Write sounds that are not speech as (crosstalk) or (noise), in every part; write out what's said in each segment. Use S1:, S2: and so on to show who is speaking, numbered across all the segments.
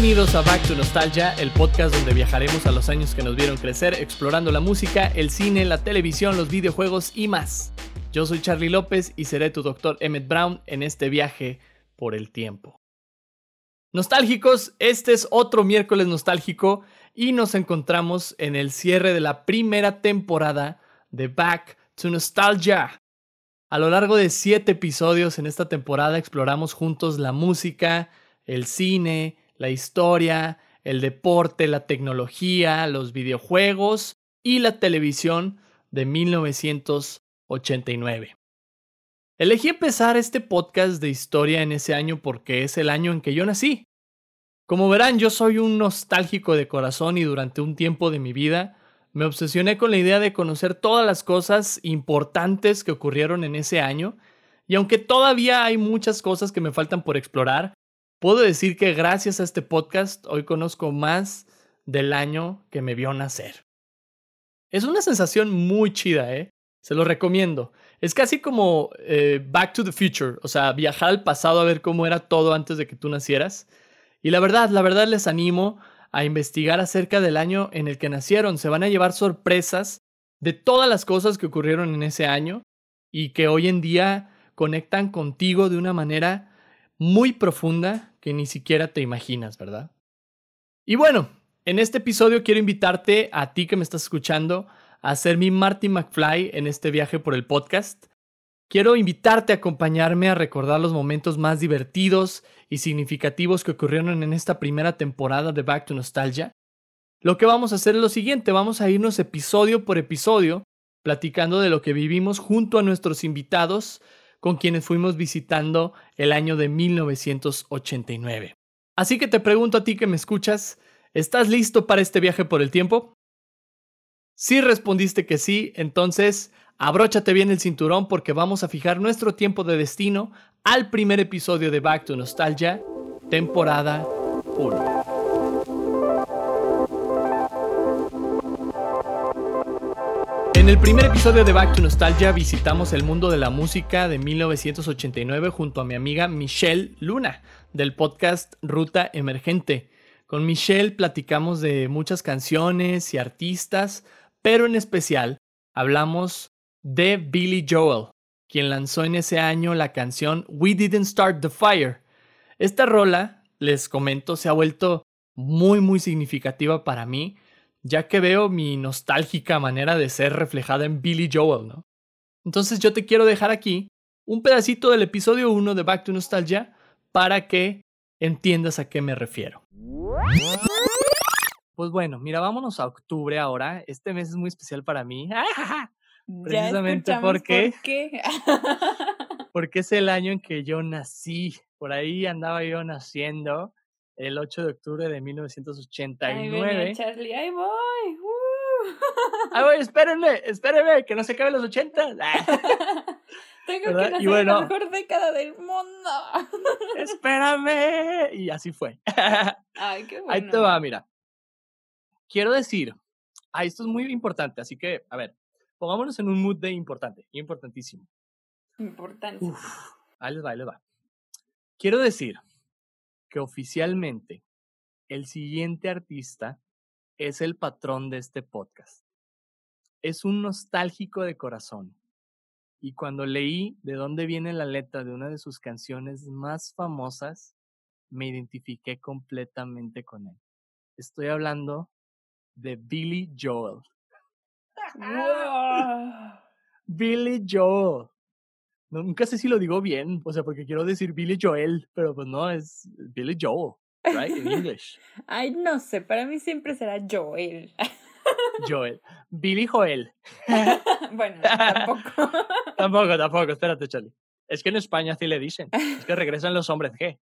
S1: Bienvenidos a Back to Nostalgia, el podcast donde viajaremos a los años que nos vieron crecer explorando la música, el cine, la televisión, los videojuegos y más. Yo soy Charlie López y seré tu doctor Emmett Brown en este viaje por el tiempo. Nostálgicos, este es otro miércoles nostálgico y nos encontramos en el cierre de la primera temporada de Back to Nostalgia. A lo largo de siete episodios en esta temporada exploramos juntos la música, el cine, la historia, el deporte, la tecnología, los videojuegos y la televisión de 1989. Elegí empezar este podcast de historia en ese año porque es el año en que yo nací. Como verán, yo soy un nostálgico de corazón y durante un tiempo de mi vida me obsesioné con la idea de conocer todas las cosas importantes que ocurrieron en ese año, y aunque todavía hay muchas cosas que me faltan por explorar, Puedo decir que gracias a este podcast hoy conozco más del año que me vio nacer. Es una sensación muy chida, ¿eh? Se lo recomiendo. Es casi como eh, Back to the Future, o sea, viajar al pasado a ver cómo era todo antes de que tú nacieras. Y la verdad, la verdad les animo a investigar acerca del año en el que nacieron. Se van a llevar sorpresas de todas las cosas que ocurrieron en ese año y que hoy en día conectan contigo de una manera muy profunda que ni siquiera te imaginas, ¿verdad? Y bueno, en este episodio quiero invitarte a ti que me estás escuchando a ser mi Marty McFly en este viaje por el podcast. Quiero invitarte a acompañarme a recordar los momentos más divertidos y significativos que ocurrieron en esta primera temporada de Back to Nostalgia. Lo que vamos a hacer es lo siguiente, vamos a irnos episodio por episodio platicando de lo que vivimos junto a nuestros invitados con quienes fuimos visitando el año de 1989. Así que te pregunto a ti que me escuchas, ¿estás listo para este viaje por el tiempo? Si respondiste que sí, entonces abróchate bien el cinturón porque vamos a fijar nuestro tiempo de destino al primer episodio de Back to Nostalgia, temporada 1. El primer episodio de Back to Nostalgia visitamos el mundo de la música de 1989 junto a mi amiga Michelle Luna del podcast Ruta Emergente. Con Michelle platicamos de muchas canciones y artistas, pero en especial hablamos de Billy Joel, quien lanzó en ese año la canción We Didn't Start the Fire. Esta rola, les comento, se ha vuelto muy muy significativa para mí ya que veo mi nostálgica manera de ser reflejada en Billy Joel, ¿no? Entonces yo te quiero dejar aquí un pedacito del episodio 1 de Back to Nostalgia para que entiendas a qué me refiero. Pues bueno, mira, vámonos a octubre ahora. Este mes es muy especial para mí. (laughs) Precisamente porque,
S2: por qué.
S1: porque es el año en que yo nací. Por ahí andaba yo naciendo el 8 de octubre de 1989.
S2: Ay, Charlie, ahí voy. Uh.
S1: Ahí voy, espérenme, espérenme, que no se acaben los 80. (laughs)
S2: Tengo que nacer en la mejor década del mundo.
S1: Espérame. Y así fue. (laughs)
S2: Ay, qué bueno.
S1: Ahí te va, mira. Quiero decir, ah, esto es muy importante, así que, a ver, pongámonos en un mood de importante, importantísimo.
S2: Importante.
S1: ahí les va, ahí les va. Quiero decir que oficialmente el siguiente artista es el patrón de este podcast. Es un nostálgico de corazón. Y cuando leí de dónde viene la letra de una de sus canciones más famosas, me identifiqué completamente con él. Estoy hablando de Billy Joel. (laughs) Billy Joel nunca sé si lo digo bien, o sea, porque quiero decir Billy Joel, pero pues no, es Billy Joel, right? En (laughs) English.
S2: Ay, no sé, para mí siempre será Joel. (laughs)
S1: Joel. Billy Joel. (laughs)
S2: bueno, tampoco.
S1: tampoco, tampoco, espérate, Charlie. Es que en España así le dicen. Es que regresan los hombres G.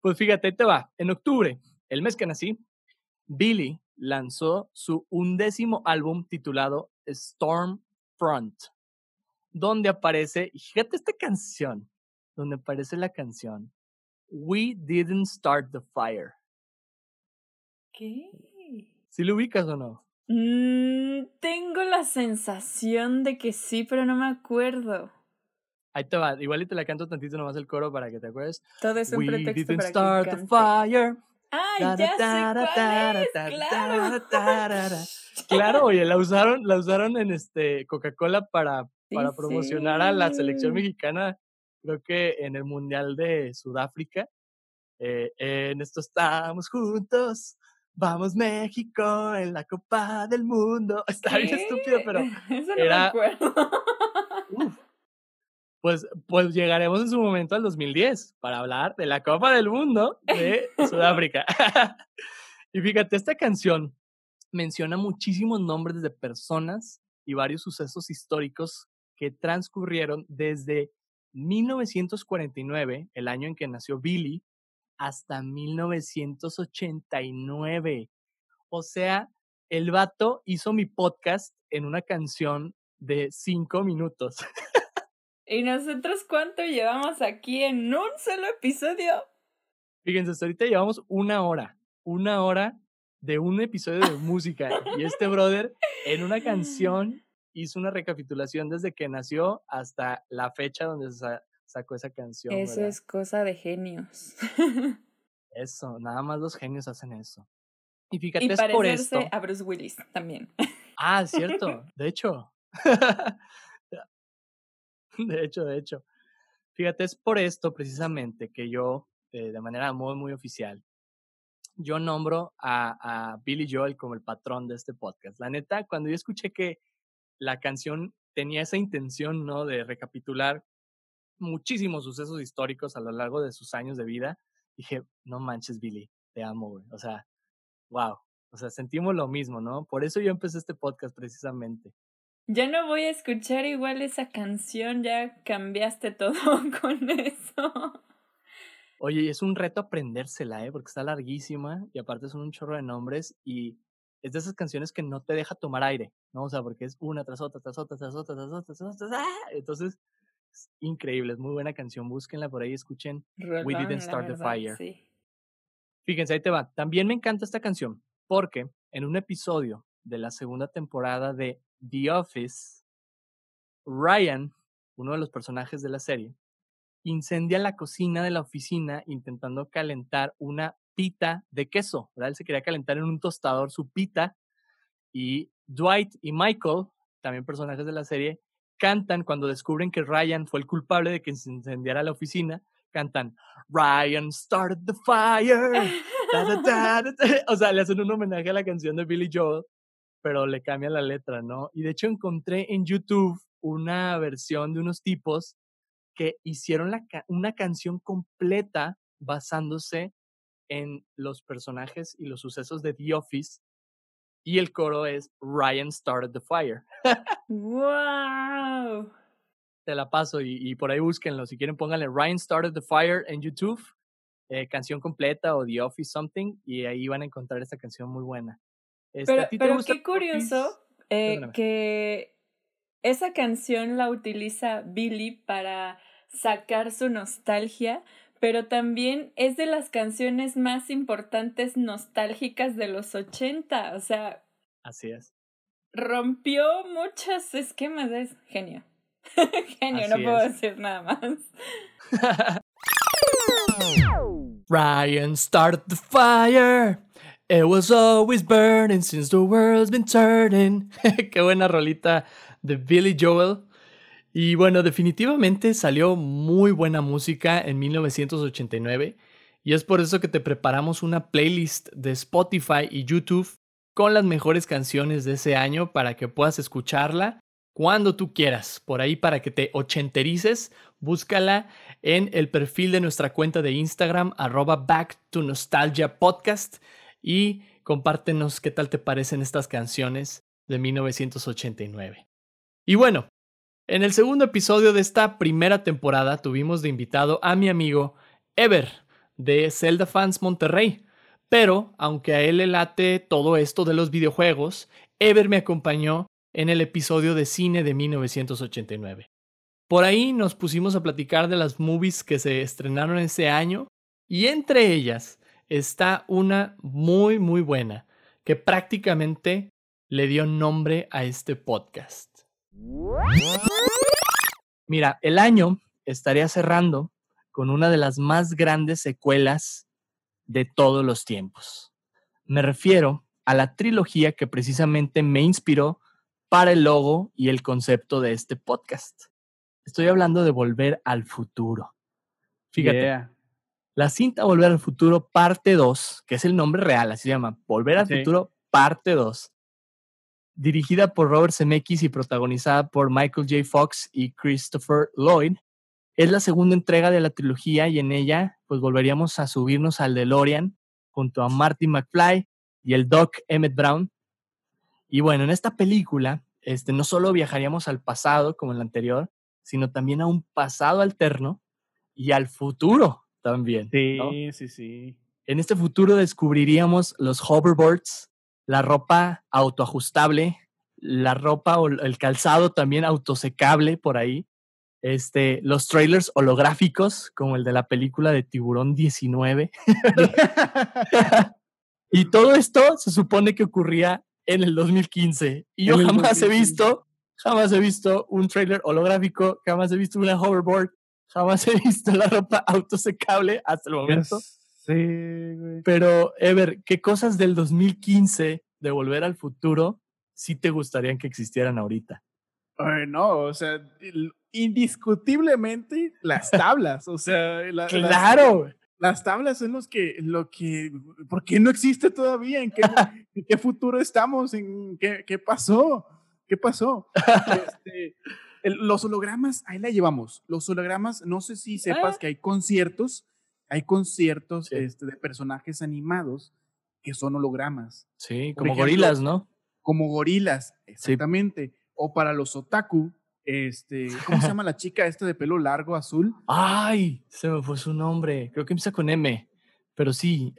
S1: pues fíjate, te va. En octubre, el mes que nací, Billy lanzó su undécimo álbum titulado Stormfront donde aparece, fíjate esta canción, donde aparece la canción We Didn't Start the Fire.
S2: ¿Qué?
S1: ¿Sí lo ubicas o no?
S2: Mm, tengo la sensación de que sí, pero no me acuerdo.
S1: Ahí te va, igual y te la canto tantito nomás el coro para que te acuerdes.
S2: Todo es un We pretexto didn't para start the fire. Ay, ya sé
S1: claro. Claro, oye, la usaron, la usaron en este Coca-Cola para, para promocionar a la selección mexicana, creo que en el Mundial de Sudáfrica. Eh, en esto estamos juntos, vamos México en la Copa del Mundo. (laughs) Está bien estúpido, pero (laughs)
S2: Eso no era... me acuerdo.
S1: pues, pues llegaremos en su momento al 2010 para hablar de la Copa del Mundo de (laughs) Sudáfrica. y fíjate, esta canción menciona muchísimos nombres de personas y varios sucesos históricos que transcurrieron desde 1949, el año en que nació Billy, hasta 1989. O sea, el vato hizo mi podcast en una canción de cinco minutos.
S2: ¿Y nosotros cuánto llevamos aquí en un solo episodio?
S1: Fíjense, hasta ahorita llevamos una hora. Una hora de un episodio de música. y este brother en una (laughs) canción hizo una recapitulación desde que nació hasta la fecha donde se sacó esa canción.
S2: Eso es cosa de genios. (laughs)
S1: eso, nada más los genios hacen eso. Y fíjate, y es por esto.
S2: a Bruce Willis también.
S1: Ah, cierto. (laughs) De hecho. (laughs) de hecho, de hecho. Fíjate, es por esto precisamente que yo, eh, de manera muy, muy oficial, yo nombro a, a Billy Joel como el patrón de este podcast. La neta, cuando yo escuché que la canción tenía esa intención, ¿no? De recapitular muchísimos sucesos históricos a lo largo de sus años de vida, dije, no manches, Billy, te amo, güey. O sea, wow. O sea, sentimos lo mismo, ¿no? Por eso yo empecé este podcast precisamente.
S2: Ya no voy a escuchar igual esa canción, ya cambiaste todo (laughs) con eso.
S1: Oye, es un reto aprendérsela, ¿eh? Porque está larguísima y aparte son un chorro de nombres y es de esas canciones que no te deja tomar aire, ¿no? O sea, porque es una tras otra, tras otra, tras otra, tras otra, tras otra, ¡ah! Entonces, es increíble, es muy buena canción, búsquenla por ahí, escuchen We Didn't Start the Fire. Fíjense, ahí te va. También me encanta esta canción porque en un episodio de la segunda temporada de The Office, Ryan, uno de los personajes de la serie, incendia la cocina de la oficina intentando calentar una pita de queso, ¿verdad? Él se quería calentar en un tostador su pita y Dwight y Michael, también personajes de la serie, cantan cuando descubren que Ryan fue el culpable de que se incendiara la oficina, cantan Ryan started the fire. o sea, le hacen un homenaje a la canción de Billy Joel, pero le cambian la letra, ¿no? Y de hecho encontré en YouTube una versión de unos tipos que hicieron una canción completa basándose en los personajes y los sucesos de The Office. Y el coro es Ryan started the fire. (laughs)
S2: ¡Wow!
S1: Te la paso y, por ahí búsquenlo. Si quieren, pónganle Ryan started the fire en YouTube, eh, canción completa o The Office something, y ahí van a encontrar esta canción muy buena.
S2: Este, pero, qué curioso eh, que esa canción la utiliza Billy para sacar su nostalgia, pero también es de las canciones más importantes nostálgicas de los 80, o sea...
S1: Así es.
S2: Rompió muchos esquemas, es genio. (laughs) genio, no puedo decir nada más. (laughs)
S1: Ryan start the fire. It was always burning since the world's been turning. (laughs) Qué buena rolita de Billy Joel. Y bueno, definitivamente salió muy buena música en 1989 y es por eso que te preparamos una playlist de Spotify y YouTube con las mejores canciones de ese año para que puedas escucharla cuando tú quieras. Por ahí para que te ochenterices, búscala en el perfil de nuestra cuenta de Instagram, arroba back to nostalgia podcast y compártenos qué tal te parecen estas canciones de 1989. Y bueno, en el segundo episodio de esta primera temporada tuvimos de invitado a mi amigo Ever de Zelda Fans Monterrey. Pero, aunque a él le late todo esto de los videojuegos, Ever me acompañó en el episodio de cine de 1989. Por ahí nos pusimos a platicar de las movies que se estrenaron ese año y entre ellas está una muy muy buena que prácticamente le dio nombre a este podcast. Mira, el año estaría cerrando con una de las más grandes secuelas de todos los tiempos. Me refiero a la trilogía que precisamente me inspiró para el logo y el concepto de este podcast. Estoy hablando de Volver al Futuro. Fíjate. La cinta Volver al Futuro parte 2, que es el nombre real, así se llama, Volver al Futuro parte 2, dirigida por Robert Zemeckis y protagonizada por Michael J. Fox y Christopher Lloyd, es la segunda entrega de la trilogía y en ella pues volveríamos a subirnos al DeLorean junto a Marty McFly y el Doc Emmett Brown. Y bueno, en esta película este, no solo viajaríamos al pasado como en la anterior, sino también a un pasado alterno y al futuro también.
S3: Sí, sí, sí.
S1: En este futuro descubriríamos los hoverboards, la ropa autoajustable, la ropa o el calzado también autosecable por ahí, este, los trailers holográficos, como el de la película de Tiburón 19. (laughs) y todo esto se supone que ocurría en el 2015. Y yo jamás he visto, jamás he visto un trailer holográfico, jamás he visto una hoverboard, jamás he visto la ropa autosecable hasta el momento.
S3: Sí, güey.
S1: Pero, Ever, ¿qué cosas del 2015 de Volver al Futuro sí te gustarían que existieran ahorita?
S3: Ay, no, o sea, indiscutiblemente las tablas, o sea,
S1: claro.
S3: Las, tablas son los que, lo que, ¿por qué no existe todavía? ¿En qué, ¿en qué futuro estamos? ¿En qué, qué pasó? ¿Qué pasó? (laughs) Este, los hologramas, ahí la llevamos. Los hologramas, no sé si sepas ah. que hay conciertos hay conciertos este, de personajes animados que son hologramas.
S1: Sí, como gorilas, ¿no?
S3: Como gorilas, exactamente. O para los otaku, este, ¿cómo se (laughs) llama la chica esta de pelo largo azul?
S1: Ay, se me fue su nombre. Creo que empieza con M, pero sí.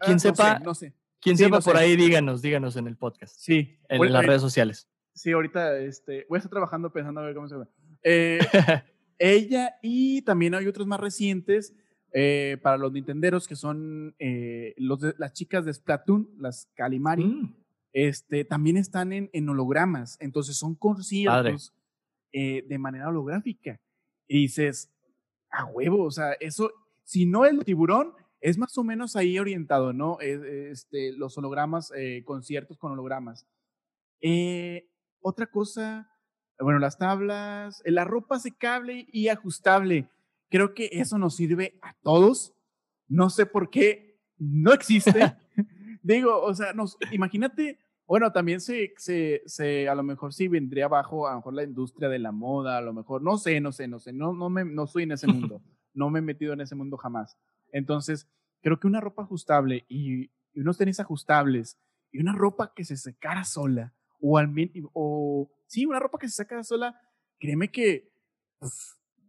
S1: Quien ah, sepa, no sé, Quien sepa por ahí, díganos, díganos en el podcast.
S3: Sí.
S1: En las redes sociales.
S3: Sí, ahorita este, voy a estar trabajando pensando a ver cómo se llama. Eh, (laughs) ella y también hay otros más recientes eh, para los nintenderos, que son eh, los las chicas de Splatoon, las Calimari, mm. este, también están en, en, hologramas. Entonces son conciertos eh, de manera holográfica. Y dices, a huevo, o sea, eso, si no el tiburón, es más o menos ahí orientado, ¿no? Este, los hologramas, conciertos con hologramas. otra cosa, bueno, las tablas, la ropa secable y ajustable. Creo que eso nos sirve a todos. No sé por qué no existe. (laughs) Digo, o sea, nos, imagínate, bueno, también se, se, se, a lo mejor sí vendría abajo, a lo mejor la industria de la moda, a lo mejor, no sé, no sé, no sé, no, no, me, no estoy en ese mundo, (laughs) no me he metido en ese mundo jamás. Entonces, creo que una ropa ajustable y, unos tenis ajustables y una ropa que se secara sola, o al o sí, una ropa que se secara sola, créeme que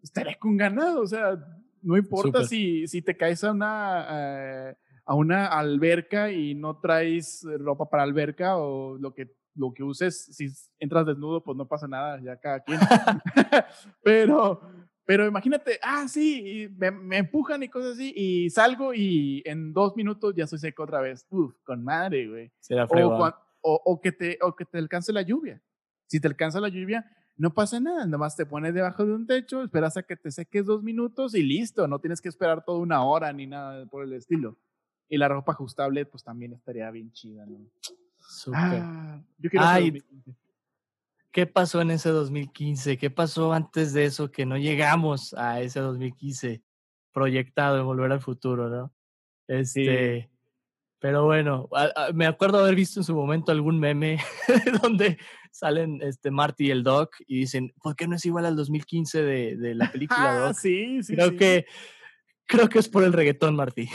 S3: estaré con ganado, o sea, no importa si, si te caes a una, eh, a una alberca y no traes ropa para alberca o lo que, lo que uses, si entras desnudo, pues no pasa nada, ya cada quien. (laughs) (laughs) pero, pero imagínate, ah, sí, me, empujan y cosas así, y salgo y en dos minutos ya soy seco otra vez. Uf, con madre, güey.
S1: O,
S3: o, o, que te, o que te alcance la lluvia. Si te alcanza la lluvia, no pasa nada, nada más te pones debajo de un techo, esperas a que te seques dos minutos y listo, no tienes que esperar toda una hora ni nada por el estilo. Y la ropa ajustable, pues también estaría bien chida, ¿no?
S1: Ah, yo quiero Ay, ¿Qué pasó en ese 2015? ¿Qué pasó antes de eso que no llegamos a ese 2015 proyectado en Volver al Futuro, no? Este, pero bueno, me acuerdo haber visto en su momento algún meme (laughs) donde salen este Marty y el Doc y dicen, ¿por qué no es igual al 2015 de, de la película
S3: ah, Doc? sí, sí.
S1: Creo que creo que es por el reggaetón, Marty.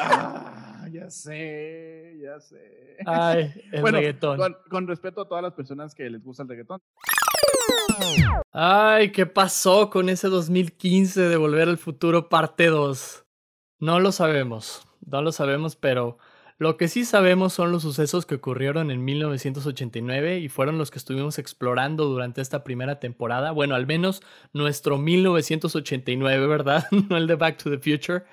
S3: ah, ya sé, ya sé.
S1: Ay, el reggaetón.
S3: Con, con respeto a todas las personas que les gusta el reggaetón.
S1: Ay, ¿qué pasó con ese 2015 de Volver al Futuro parte 2? No lo sabemos, no lo sabemos, pero lo que sí sabemos son los sucesos que ocurrieron en 1989 y fueron los que estuvimos explorando durante esta primera temporada. Bueno, al menos nuestro 1989, ¿verdad? (laughs) no el de Back to the Future.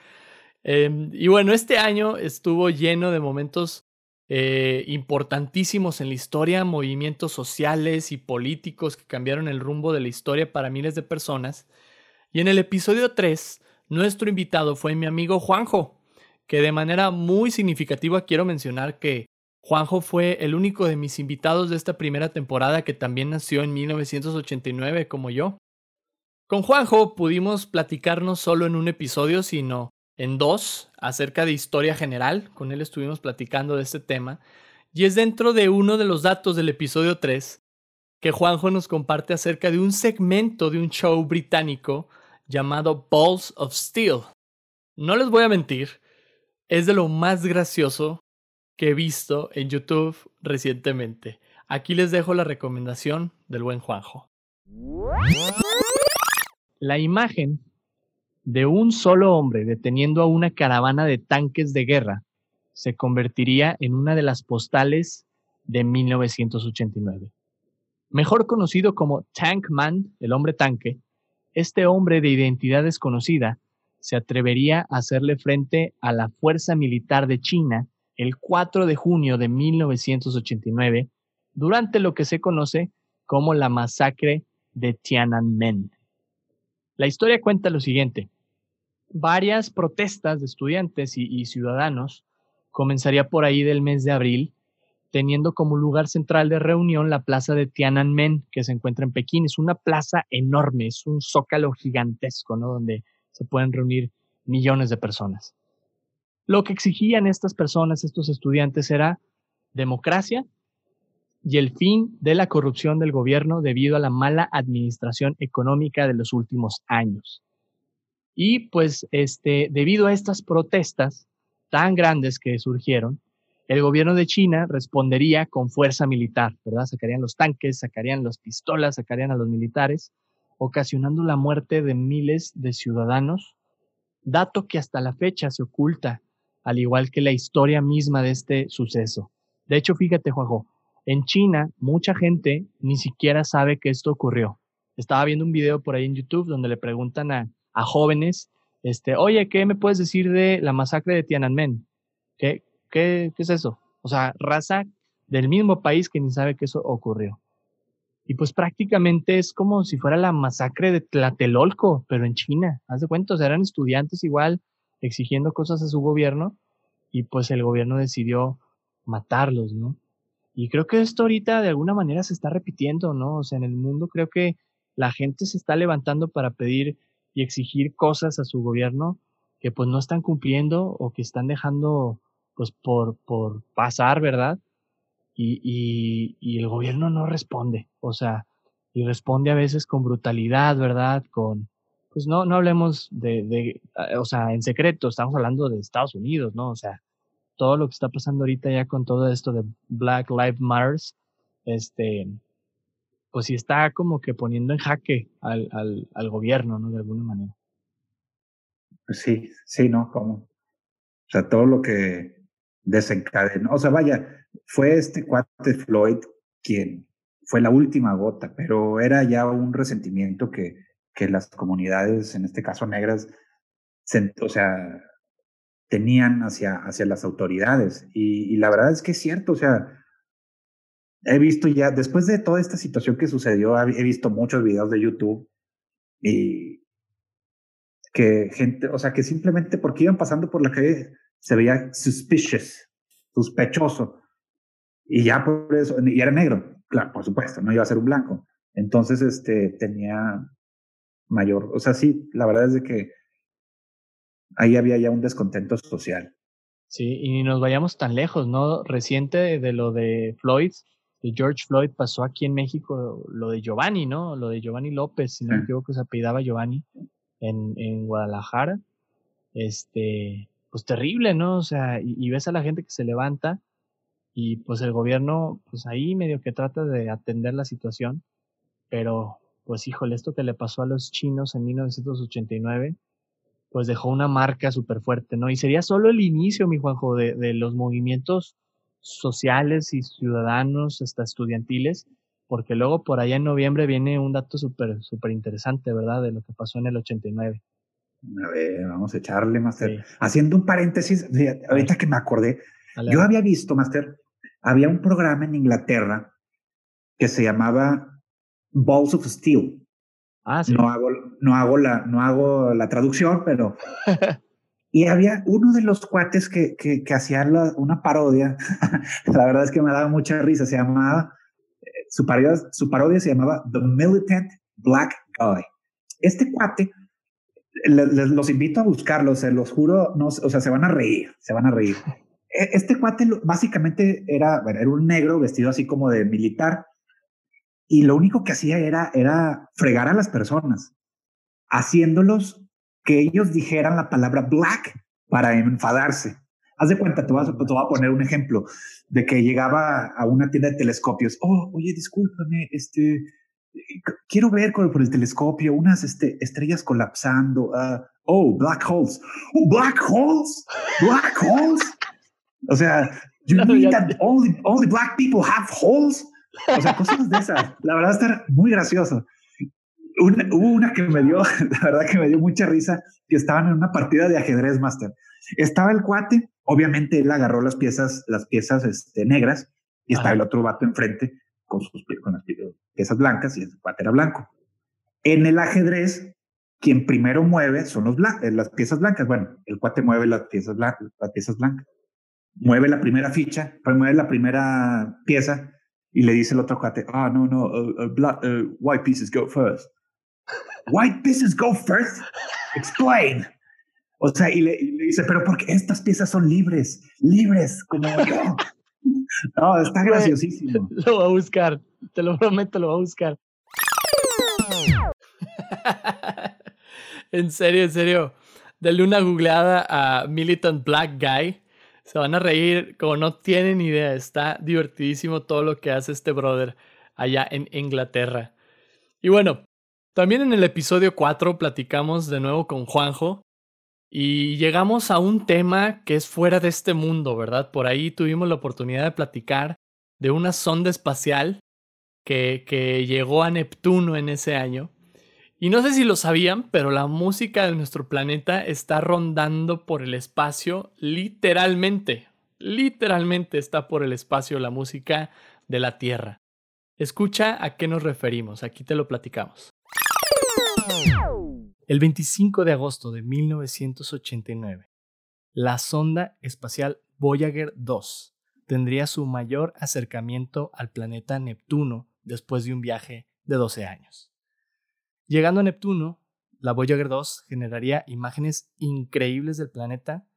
S1: Em, y bueno, este año estuvo lleno de momentos eh, importantísimos en la historia, movimientos sociales y políticos que cambiaron el rumbo de la historia para miles de personas. Y en el episodio 3, nuestro invitado fue mi amigo Juanjo, que de manera muy significativa quiero mencionar que Juanjo fue el único de mis invitados de esta primera temporada que también nació en 1989 como yo. Con Juanjo pudimos platicar no solo en un episodio, sino en dos acerca de historia general. Con él estuvimos platicando de este tema. Y es dentro de uno de los datos del episodio 3 que Juanjo nos comparte acerca de un segmento de un show británico llamado Balls of Steel. No les voy a mentir, es de lo más gracioso que he visto en YouTube recientemente. Aquí les dejo la recomendación del buen Juanjo. La imagen de un solo hombre deteniendo a una caravana de tanques de guerra se convertiría en una de las postales de 1989. Mejor conocido como Tank Man, el hombre tanque, este hombre de identidad desconocida se atrevería a hacerle frente a la fuerza militar de China el 4 de junio de 1989 durante lo que se conoce como la masacre de Tiananmen. La historia cuenta lo siguiente. Varias protestas de estudiantes y, ciudadanos comenzaría por ahí del mes de abril teniendo como lugar central de reunión la plaza de Tiananmen, que se encuentra en Pekín. Es una plaza enorme, es un zócalo gigantesco, ¿no? Donde se pueden reunir millones de personas. Lo que exigían estas personas, estos estudiantes, era democracia y el fin de la corrupción del gobierno debido a la mala administración económica de los últimos años. Y pues, este, debido a estas protestas tan grandes que surgieron, el gobierno de China respondería con fuerza militar, ¿verdad? Sacarían los tanques, sacarían las pistolas, sacarían a los militares, ocasionando la muerte de miles de ciudadanos, dato que hasta la fecha se oculta, al igual que la historia misma de este suceso. De hecho, fíjate, Juanjo, en China mucha gente ni siquiera sabe que esto ocurrió. Estaba viendo un video por ahí en YouTube donde le preguntan a, a jóvenes, este, oye, ¿qué me puedes decir de la masacre de Tiananmen? ¿Qué, ¿Qué, es eso? O sea, raza del mismo país que ni sabe que eso ocurrió. Y pues prácticamente es como si fuera la masacre de Tlatelolco, pero en China. Haz de cuenta, eran estudiantes igual exigiendo cosas a su gobierno y pues el gobierno decidió matarlos, ¿no? Y creo que esto ahorita de alguna manera se está repitiendo, ¿no? O sea, en el mundo creo que la gente se está levantando para pedir y exigir cosas a su gobierno que pues no están cumpliendo o que están dejando pues por, por pasar, ¿verdad? Y, y, y el gobierno no responde, o sea, y responde a veces con brutalidad, ¿verdad? Con, pues no, no hablemos de, o sea, en secreto, estamos hablando de Estados Unidos, ¿no? O sea, todo lo que está pasando ahorita ya con todo esto de Black Lives Matter, este, pues sí está como que poniendo en jaque al, al, al gobierno, ¿no? De alguna manera.
S4: Pues sí, sí, ¿no? Como, o sea, todo lo que desencadenó. O sea, vaya, fue este cuate Floyd quien fue la última gota, pero era ya un resentimiento que, que las comunidades, en este caso negras, o sea, tenían hacia, hacia las autoridades. Y, y, la verdad es que es cierto, o sea, he visto ya, después de toda esta situación que sucedió, he visto muchos videos de YouTube y que gente, o sea, que simplemente porque iban pasando por la calle se veía suspicious, sospechoso. Y ya por eso, y era negro, claro, por supuesto, no iba a ser un blanco. Entonces, este, tenía mayor, o sea, sí, la verdad es de que ahí había ya un descontento social.
S1: Sí, y nos vayamos tan lejos, ¿no? Reciente de, lo de Floyd, de George Floyd, pasó aquí en México lo de Giovanni, ¿no? Lo de Giovanni López, si no me equivoco, se apellidaba Giovanni en, en Guadalajara. Este, pues terrible, ¿no? O sea, y, ves a la gente que se levanta y pues el gobierno, pues ahí medio que trata de atender la situación, pero pues híjole, esto que le pasó a los chinos en 1989, pues dejó una marca súper fuerte, ¿no? Y sería solo el inicio, mi Juanjo, de, los movimientos sociales y ciudadanos, hasta estudiantiles, porque luego por allá en noviembre viene un dato súper, súper interesante, ¿verdad? De lo que pasó en el 89.
S4: A ver, vamos a echarle, Master. Haciendo un paréntesis, ahorita que me acordé, yo había visto, Master, había un programa en Inglaterra que se llamaba Balls of Steel. Ah, sí. No hago, no hago, la, no hago la traducción, pero... (laughs) y había uno de los cuates que, que, que hacía una parodia, (laughs) la verdad es que me daba mucha risa, se llamaba, eh, su parodia, su parodia se llamaba The Militant Black Guy. Este cuate, les, los invito a buscarlo, se los juro, no, o sea, se van a reír, se van a reír. E, este cuate básicamente era, era un negro vestido así como de militar y lo único que hacía era, era fregar a las personas, haciéndolos que ellos dijeran la palabra black para enfadarse. Haz de cuenta, te voy, te voy a poner un ejemplo de que llegaba a una tienda de telescopios. Oh, oye, discúlpame, este, quiero ver por el telescopio unas este, estrellas colapsando. Uh, oh, black holes. Oh, black holes. Black holes. O sea, you (laughs) mean that only, only black people have holes? O sea, cosas de esas. La verdad está muy gracioso. hubo una que me dio, (laughs) la verdad que me dio mucha risa, que estaban en una partida de ajedrez, Master. Estaba el cuate, obviamente él agarró las piezas, las piezas este, negras, y estaba el otro vato enfrente con, sus, con las piezas blancas, y el cuate era blanco. En el ajedrez, quien primero mueve son los eh, las piezas blancas. Bueno, el cuate mueve las piezas, blancas, las piezas blancas. Mueve la primera ficha, mueve la primera pieza y le dice el otro cuate, ah, no, no, uh, uh, black, uh, white pieces go first. white pieces go first? Explain. O sea, y le, dice, pero porque estas piezas son libres, libres, como yo. (laughs) No, está graciosísimo.
S1: Lo va a buscar, te lo prometo, lo va a buscar. en serio, en serio. Dale una googleada a Militant Black Guy se van a reír como no tienen idea. Está divertidísimo todo lo que hace este brother allá en Inglaterra. Y bueno, también en el episodio 4 platicamos de nuevo con Juanjo y llegamos a un tema que es fuera de este mundo, ¿verdad? Por ahí tuvimos la oportunidad de platicar de una sonda espacial que, llegó a Neptuno en ese año y no sé si lo sabían, pero la música de nuestro planeta está rondando por el espacio literalmente. Literalmente está por el espacio la música de la Tierra. Escucha a qué nos referimos, aquí te lo platicamos. El 25 de agosto de 1989, la sonda espacial Voyager 2 tendría su mayor acercamiento al planeta Neptuno después de un viaje de 12 años. Llegando a Neptuno, la Voyager 2 generaría imágenes increíbles del planeta,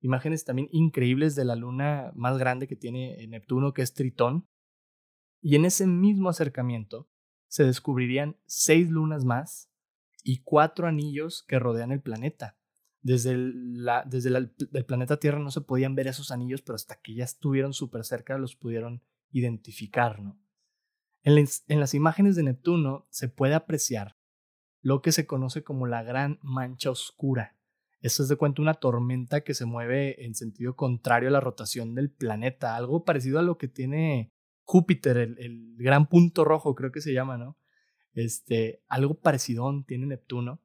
S1: imágenes también increíbles de la luna más grande que tiene Neptuno, que es Tritón. Y en ese mismo acercamiento se descubrirían seis lunas más y cuatro anillos que rodean el planeta. Desde, el, desde el planeta Tierra no se podían ver esos anillos, pero hasta que ya estuvieron súper cerca los pudieron identificar. ¿no? En, las imágenes de Neptuno se puede apreciar lo que se conoce como la gran mancha oscura. Esto es de cuenta una tormenta que se mueve en sentido contrario a la rotación del planeta, algo parecido a lo que tiene Júpiter, el, gran punto rojo, creo que se llama, ¿no? Este, algo parecido tiene Neptuno.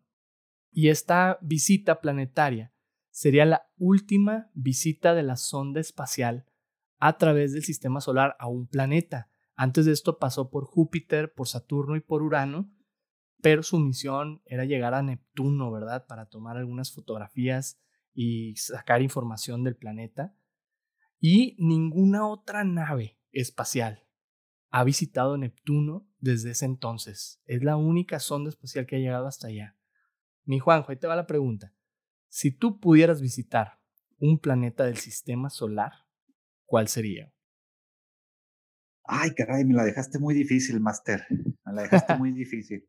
S1: Y esta visita planetaria sería la última visita de la sonda espacial a través del sistema solar a un planeta. Antes de esto pasó por Júpiter, por Saturno y por Urano, pero su misión era llegar a Neptuno, ¿verdad? Para tomar algunas fotografías y sacar información del planeta. Y ninguna otra nave espacial ha visitado Neptuno desde ese entonces. Es la única sonda espacial que ha llegado hasta allá. Mi Juanjo, ahí te va la pregunta. Si tú pudieras visitar un planeta del sistema solar, ¿cuál sería?
S4: Ay, caray, me la dejaste muy difícil, Master. Me la dejaste muy difícil.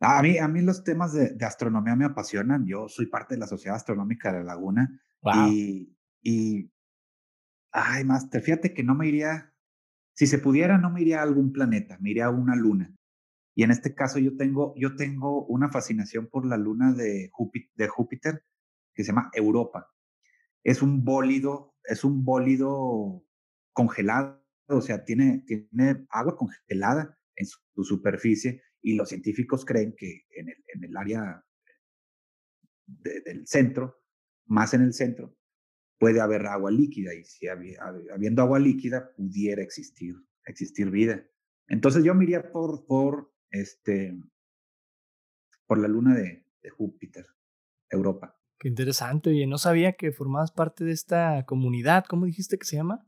S4: A mí, a mí los temas de, astronomía me apasionan. Yo soy parte de la Sociedad Astronómica de la Laguna. Y, y, ay, Master, fíjate que no me iría, si se pudiera, no me iría a algún planeta, me iría a una luna. Y en este caso yo tengo, yo tengo una fascinación por la luna de Júpiter, de Júpiter que se llama Europa. Es un bólido, es un bólido congelado, o sea, tiene, tiene agua congelada en su superficie y los científicos creen que en el, en el área del centro, más en el centro, puede haber agua líquida y si habiendo agua líquida pudiera existir, existir vida. Entonces yo me iría por, por este, por la luna de, Júpiter, Europa.
S1: Qué interesante, oye, no sabía que formabas parte de esta comunidad. ¿Cómo dijiste que se llama?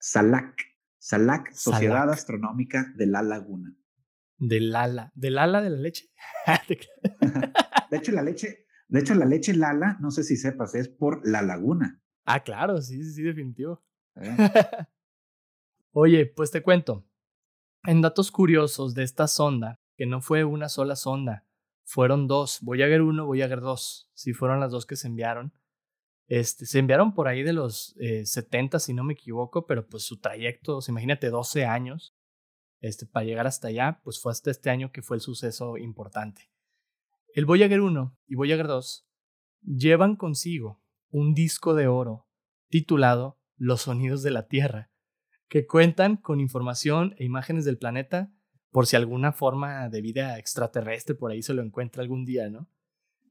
S4: SALAC, SALAC, Sociedad Astronómica de la Laguna.
S1: Del ala, del ala de la leche. (laughs)
S4: de hecho, la leche, de hecho, la leche Lala, no sé si sepas, es por la laguna.
S1: Ah, claro, sí, sí, sí, definitivo. Eh. (laughs) Oye, pues te cuento. En datos curiosos de esta sonda, que no fue una sola sonda, fueron dos, Voyager 1, Voyager 2, sí fueron las dos que se enviaron. Este, se enviaron por ahí de los 70, eh, si no me equivoco, pero pues su trayecto, imagínate 12 años, este, para llegar hasta allá, pues fue hasta este año que fue el suceso importante. El Voyager 1 y Voyager 2 llevan consigo un disco de oro titulado Los sonidos de la Tierra, que cuentan con información e imágenes del planeta por si alguna forma de vida extraterrestre por ahí se lo encuentra algún día, ¿no?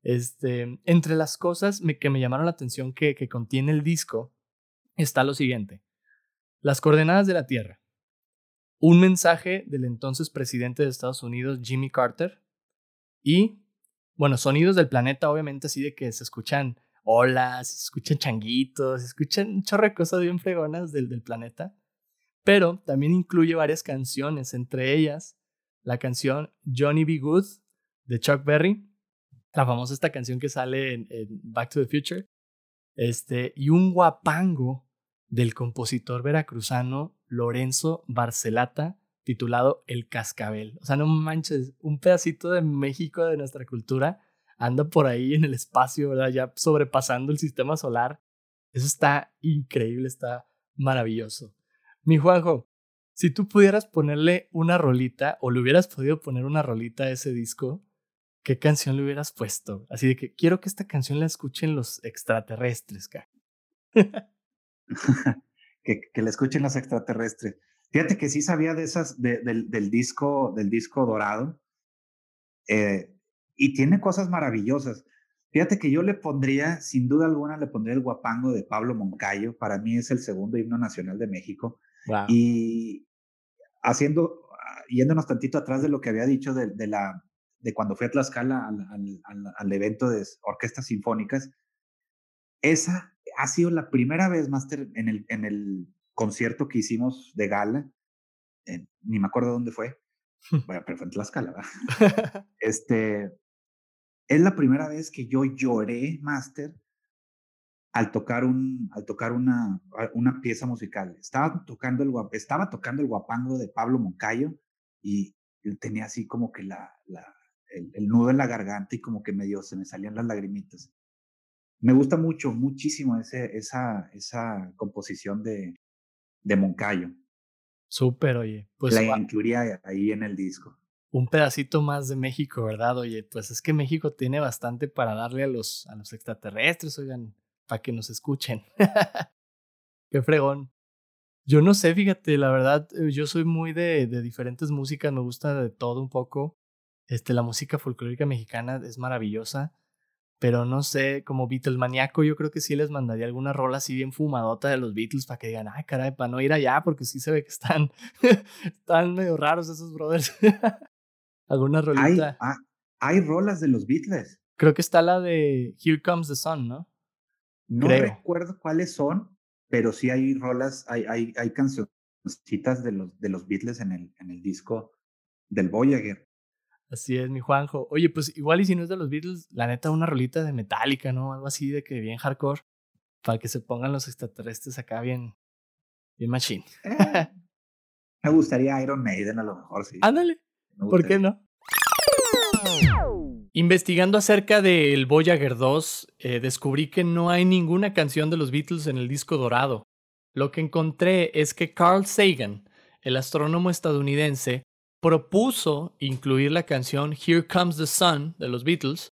S1: Este, entre las cosas que me llamaron la atención que, contiene el disco está lo siguiente. Las coordenadas de la Tierra. Un mensaje del entonces presidente de Estados Unidos, Jimmy Carter, y bueno, sonidos del planeta, obviamente, así de que se escuchan olas, se escuchan changuitos, se escuchan un cosas bien fregonas del, del planeta. Pero también incluye varias canciones, entre ellas la canción Johnny B. Good de Chuck Berry, la famosa esta canción que sale en, Back to the Future, este, y un guapango del compositor veracruzano Lorenzo Barcelata, titulado El Cascabel. O sea, no manches, un pedacito de México de nuestra cultura anda por ahí en el espacio, ¿verdad? Ya sobrepasando el sistema solar. Eso está increíble, está maravilloso. Mi Juanjo, si tú pudieras ponerle una rolita o le hubieras podido poner una rolita a ese disco, ¿qué canción le hubieras puesto? Así de que quiero que esta canción la escuchen los extraterrestres, ¿ca? (laughs)
S4: que, que la escuchen los extraterrestres. Fíjate que sí sabía de esas, del, disco, del disco dorado. Eh, y tiene cosas maravillosas. Fíjate que yo le pondría, sin duda alguna, le pondría el guapango de Pablo Moncayo. Para mí es el segundo himno nacional de México. Y haciendo, yéndonos tantito atrás de lo que había dicho de, la, de cuando fui a Tlaxcala al, al, evento de orquestas sinfónicas, esa ha sido la primera vez, Master, en el, en el concierto que hicimos de gala, ni me acuerdo dónde fue, (laughs) bueno, pero fue en Tlaxcala, ¿verdad? este, es la primera vez que yo lloré, Master, al tocar, un, al tocar una, una pieza musical. Estaba tocando, el, estaba tocando el guapango de Pablo Moncayo y tenía así como que la, la el, el, nudo en la garganta y como que medio se me salían las lagrimitas. Me gusta mucho, muchísimo ese, esa, esa composición de, de Moncayo.
S1: Súper, oye.
S4: Pues la incluiría ahí en el disco.
S1: Un pedacito más de México, ¿verdad? Oye, pues es que México tiene bastante para darle a los, a los extraterrestres, oigan, para que nos escuchen. (laughs) Qué fregón. Yo no sé, fíjate, la verdad, eh, yo soy muy de, de diferentes músicas, me gusta de todo un poco. Este, la música folclórica mexicana es maravillosa pero no sé, como Beatles maníaco, yo creo que sí les mandaría alguna rola así bien fumadota de los Beatles para que digan, ay, caray, para no ir allá, porque sí se ve que están, (laughs) están medio raros esos brothers. (laughs) alguna rolita.
S4: Hay, hay rolas de los Beatles.
S1: Creo que está la de Here Comes the Sun, ¿no?
S4: No recuerdo cuáles son, pero sí hay rolas, hay, hay, hay cancioncitas de los, de los Beatles en el, en el disco del Voyager.
S1: Así es, mi Juanjo. Oye, pues igual y si no es de los Beatles, la neta, una rolita de Metallica, ¿no? Algo así de que bien hardcore, para que se pongan los extraterrestres acá bien, bien machine.
S4: Eh, (laughs) me gustaría Iron Maiden a lo mejor, sí.
S1: Ándale, ¿por qué no? Investigando acerca del Voyager 2, eh, descubrí que no hay ninguna canción de los Beatles en el disco dorado. Lo que encontré es que Carl Sagan, el astrónomo estadounidense, propuso incluir la canción Here Comes the Sun de los Beatles,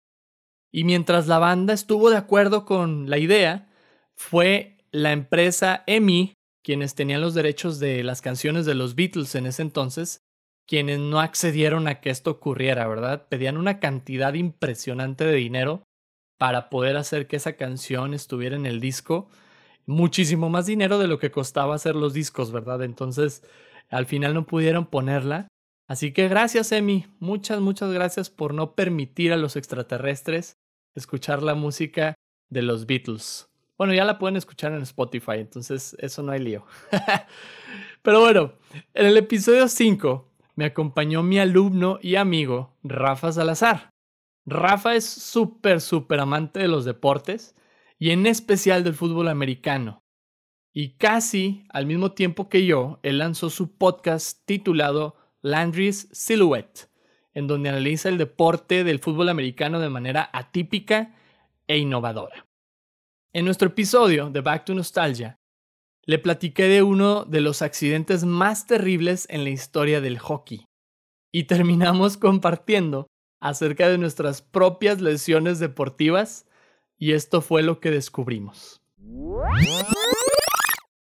S1: y mientras la banda estuvo de acuerdo con la idea, fue la empresa EMI, quienes tenían los derechos de las canciones de los Beatles en ese entonces, quienes no accedieron a que esto ocurriera, ¿verdad? Pedían una cantidad impresionante de dinero para poder hacer que esa canción estuviera en el disco. Muchísimo más dinero de lo que costaba hacer los discos, ¿verdad? Entonces, al final no pudieron ponerla Así que gracias, Emi. Muchas, muchas gracias por no permitir a los extraterrestres escuchar la música de los Beatles. Bueno, ya la pueden escuchar en Spotify, entonces eso no hay lío. (laughs) Pero bueno, en el episodio 5 me acompañó mi alumno y amigo Rafa Salazar. Rafa es súper, súper amante de los deportes y en especial del fútbol americano. Y casi al mismo tiempo que yo, él lanzó su podcast titulado Landry's Silhouette, en donde analiza el deporte del fútbol americano de manera atípica e innovadora. En nuestro episodio de Back to Nostalgia, le platiqué de uno de los accidentes más terribles en la historia del hockey. Y terminamos (laughs) compartiendo acerca de nuestras propias lesiones deportivas y esto fue lo que descubrimos.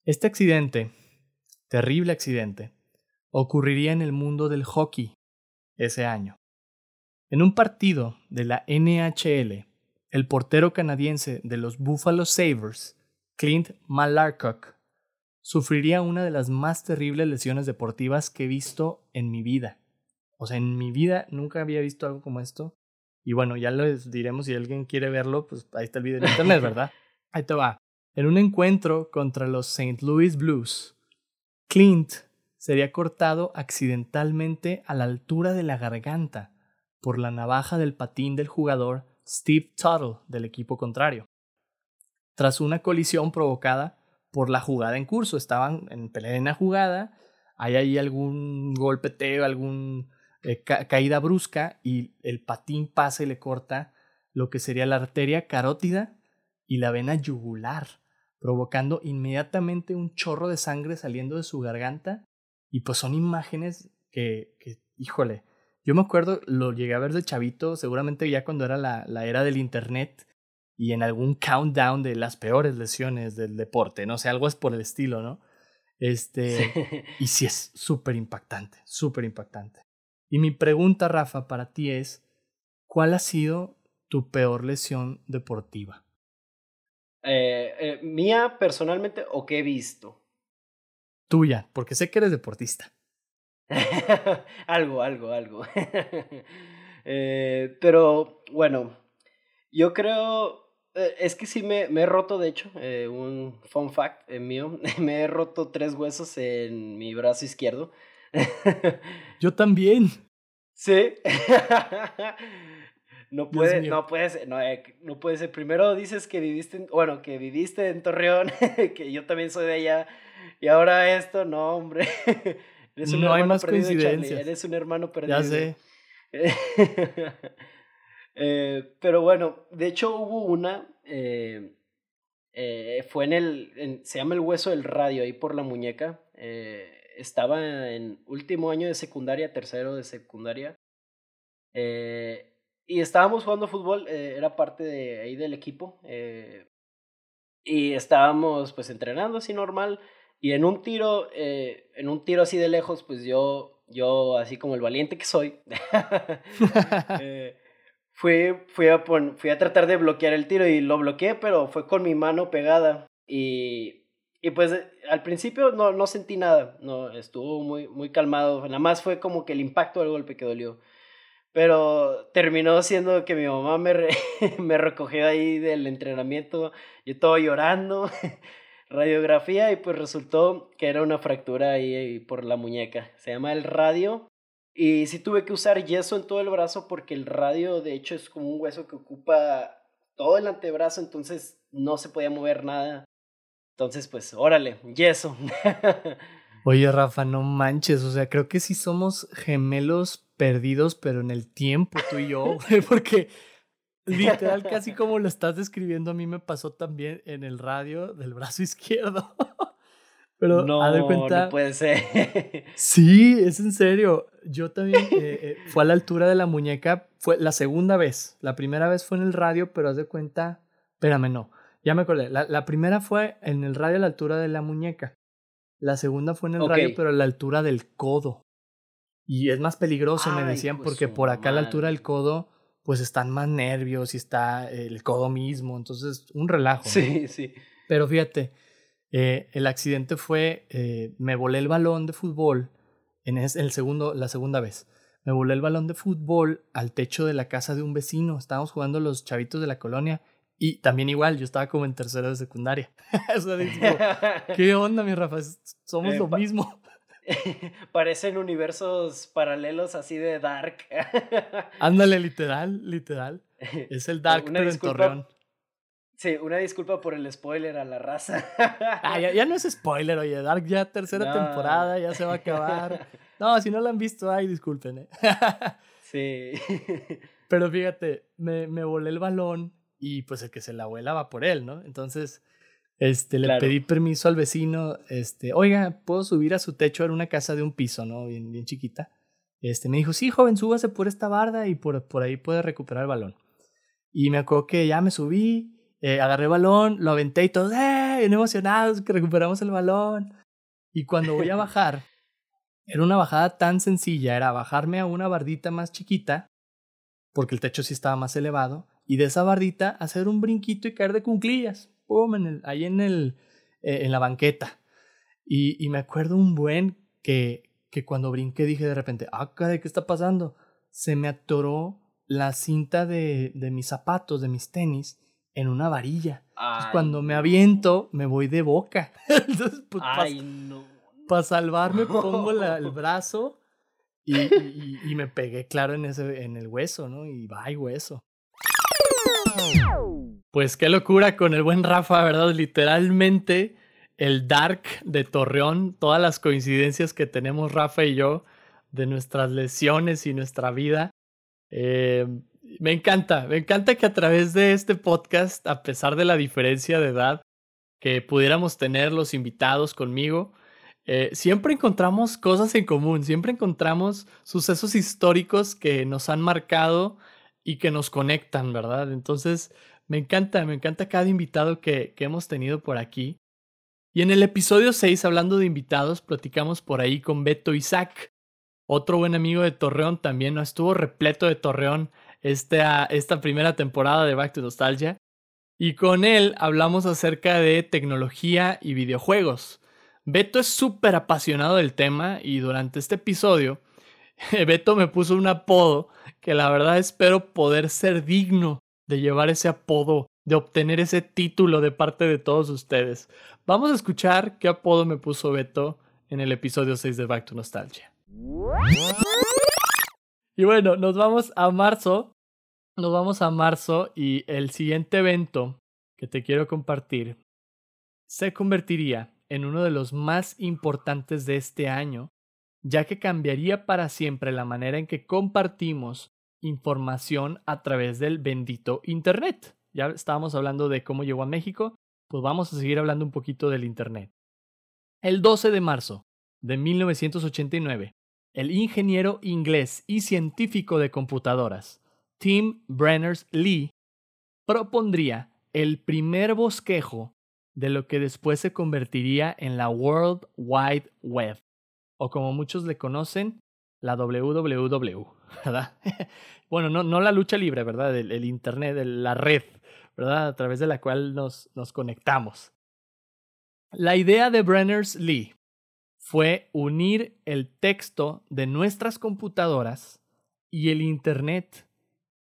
S1: Este accidente, terrible accidente, ocurriría en el mundo del hockey ese año. En un partido de la NHL, el portero canadiense de los Buffalo Sabres, Clint Malarcock, sufriría una de las más terribles lesiones deportivas que he visto en mi vida. O sea, en mi vida nunca había visto algo como esto. Y bueno, ya les diremos si alguien quiere verlo, pues ahí está el video en internet, ¿verdad? (laughs) Ahí te va. En un encuentro contra los St. Louis Blues, Clint sería cortado accidentalmente a la altura de la garganta por la navaja del patín del jugador Steve Tuttle del equipo contrario. Tras una colisión provocada por la jugada en curso. Estaban en plena jugada, hay ahí algún golpeteo, algún eh, caída brusca y el patín pasa y le corta lo que sería la arteria carótida y la vena yugular, provocando inmediatamente un chorro de sangre saliendo de su garganta. Y pues son imágenes que, que híjole, yo me acuerdo, lo llegué a ver de chavito, seguramente ya cuando era la, la era del internet, y en algún countdown de las peores lesiones del deporte, no sé, algo es por el estilo, ¿no? Este, y sí es súper impactante, súper impactante. Y mi pregunta, Rafa, para ti es, ¿cuál ha sido tu peor lesión deportiva?
S5: Eh, eh, ¿Mía personalmente o qué he visto?
S1: Tuya, porque sé que eres deportista. (laughs)
S5: algo, algo, algo. (laughs) eh, pero bueno, yo creo eh, es que sí me, me he roto, de hecho, eh, un fun fact eh, mío, (laughs) me he roto tres huesos en mi brazo izquierdo.
S1: Yo también.
S5: Sí. no puede, no puede ser, no, no puede ser. Primero dices que viviste, en, bueno, que viviste en Torreón, que yo también soy de allá, (laughs) y ahora esto, no, hombre. (laughs)
S1: Eres un no hay más coincidencias.
S5: Eres un hermano perdido.
S1: Ya sé. (laughs)
S5: Eh, pero bueno, de hecho hubo una, eh, eh, fue en el, se llama el hueso del radio, ahí por la muñeca. estaba en último año de secundaria, tercero de secundaria. y estábamos jugando fútbol, era parte de ahí del equipo. y estábamos pues entrenando así normal. Y en un tiro, en un tiro así de lejos, pues yo, yo así como el valiente que soy, (laughs) fui, fui, a fui a tratar de bloquear el tiro y lo bloqueé, pero fue con mi mano pegada. Y, y pues al principio no, no sentí nada, no, estuvo muy, muy calmado, nada más fue como que el impacto del golpe que dolió. Pero terminó siendo que mi mamá me, (laughs) me recogió ahí del entrenamiento, yo todo llorando, (laughs) radiografía, y pues resultó que era una fractura ahí por la muñeca. Se llama el radio y sí tuve que usar yeso en todo el brazo porque el radio de hecho es como un hueso que ocupa todo el antebrazo, entonces no se podía mover nada. Entonces, pues, órale, yeso. (laughs)
S1: Oye, Rafa, no manches, o sea, creo que sí somos gemelos perdidos, pero en el tiempo, tú y yo, porque literal, casi como lo estás describiendo, a mí me pasó también en el radio del brazo (laughs) izquierdo. Pero
S5: no, de cuenta. No puede ser. (laughs)
S1: sí, es en serio. Yo también eh, eh, fue a la altura de la muñeca. Fue la segunda vez. La primera vez fue en el radio, pero haz de cuenta. Espérame, no. Ya me acordé. La, la primera fue en el radio a la altura de la muñeca. La segunda fue en el radio, pero a la altura del codo. Y es más peligroso, me decían, porque por acá a la altura del codo, pues están más nervios y está el codo mismo. Entonces, un relajo.
S5: Sí, sí.
S1: Pero fíjate, eh, el accidente fue, eh, me volé el balón de fútbol en el segundo, la segunda vez. Me volé el balón de fútbol al techo de la casa de un vecino. Estábamos jugando los chavitos de la colonia y también igual, yo estaba como en tercero de secundaria. (laughs) (laughs) ¿qué onda, mi Rafa? Somos eh, lo mismo. (laughs)
S5: Parecen universos paralelos así de Dark. (laughs)
S1: Ándale, literal, literal. (laughs) Es el Dark, pero en Torreón.
S5: Sí, una disculpa por el spoiler a la raza.
S1: ah, ya, no es spoiler, oye, Dark ya tercera temporada, ya se va a acabar. No, si no la han visto, ay, disculpen. ¿eh?
S5: sí.
S1: Pero fíjate, me, me volé el balón y pues el que se la vuela va por él, ¿no? Entonces, este, le pedí permiso al vecino, este, oiga, ¿puedo subir a su techo? Era una casa de un piso, ¿no? Bien, bien chiquita. Este, me dijo, sí, joven, súbase por esta barda y por, por ahí puede recuperar el balón. Y me acuerdo que ya me subí, eh, agarré el balón, lo aventé y todos, ¡eh! Bien emocionados que recuperamos el balón. Y cuando voy a (laughs) bajar, era una bajada tan sencilla, era bajarme a una bardita más chiquita, porque el techo sí estaba más elevado, y de esa bardita hacer un brinquito y caer de cunclillas, ¡pum! En el, ahí en, el, eh, en la banqueta. Y, y, me acuerdo un buen que, que cuando brinqué dije de repente, ah, caray, ¿qué está pasando? Se me atoró la cinta de, de mis zapatos, de mis tenis, en una varilla. cuando me aviento, me voy de boca. (laughs) Entonces, pues, para salvarme pongo el (laughs) brazo y, y, me pegué, claro, en, ese, en el hueso, ¿no? Y va, hueso. Pues qué locura con el buen Rafa, ¿verdad? Literalmente el Dark de Torreón, todas las coincidencias que tenemos Rafa y yo de nuestras lesiones y nuestra vida. Eh, me encanta, me encanta que a través de este podcast, a pesar de la diferencia de edad que pudiéramos tener los invitados conmigo, eh, siempre encontramos cosas en común, siempre encontramos sucesos históricos que nos han marcado y que nos conectan, ¿verdad? Entonces, me encanta, me encanta cada invitado que, que hemos tenido por aquí. Y en el episodio 6, hablando de invitados, platicamos por ahí con Beto Isaac, otro buen amigo de Torreón también, ¿no? Estuvo repleto de Torreón esta, esta primera temporada de Back to Nostalgia. Y con él hablamos acerca de tecnología y videojuegos. Beto es súper apasionado del tema y durante este episodio (laughs) Beto me puso un apodo que la verdad espero poder ser digno de llevar ese apodo, de obtener ese título de parte de todos ustedes. Vamos a escuchar qué apodo me puso Beto en el episodio 6 de Back to Nostalgia. Y bueno, nos vamos a marzo. Nos vamos a marzo y el siguiente evento que te quiero compartir se convertiría en uno de los más importantes de este año, ya que cambiaría para siempre la manera en que compartimos información a través del bendito Internet. Ya estábamos hablando de cómo llegó a México, pues vamos a seguir hablando un poquito del Internet. El 12 de marzo de 1989, el ingeniero inglés y científico de computadoras Tim Berners-Lee propondría el primer bosquejo de lo que después se convertiría en la World Wide Web, o como muchos le conocen, la WWW, (laughs) bueno, no, la lucha libre, ¿verdad? El, Internet, la red, ¿verdad? A través de la cual nos, nos conectamos. La idea de Berners-Lee fue unir el texto de nuestras computadoras y el Internet,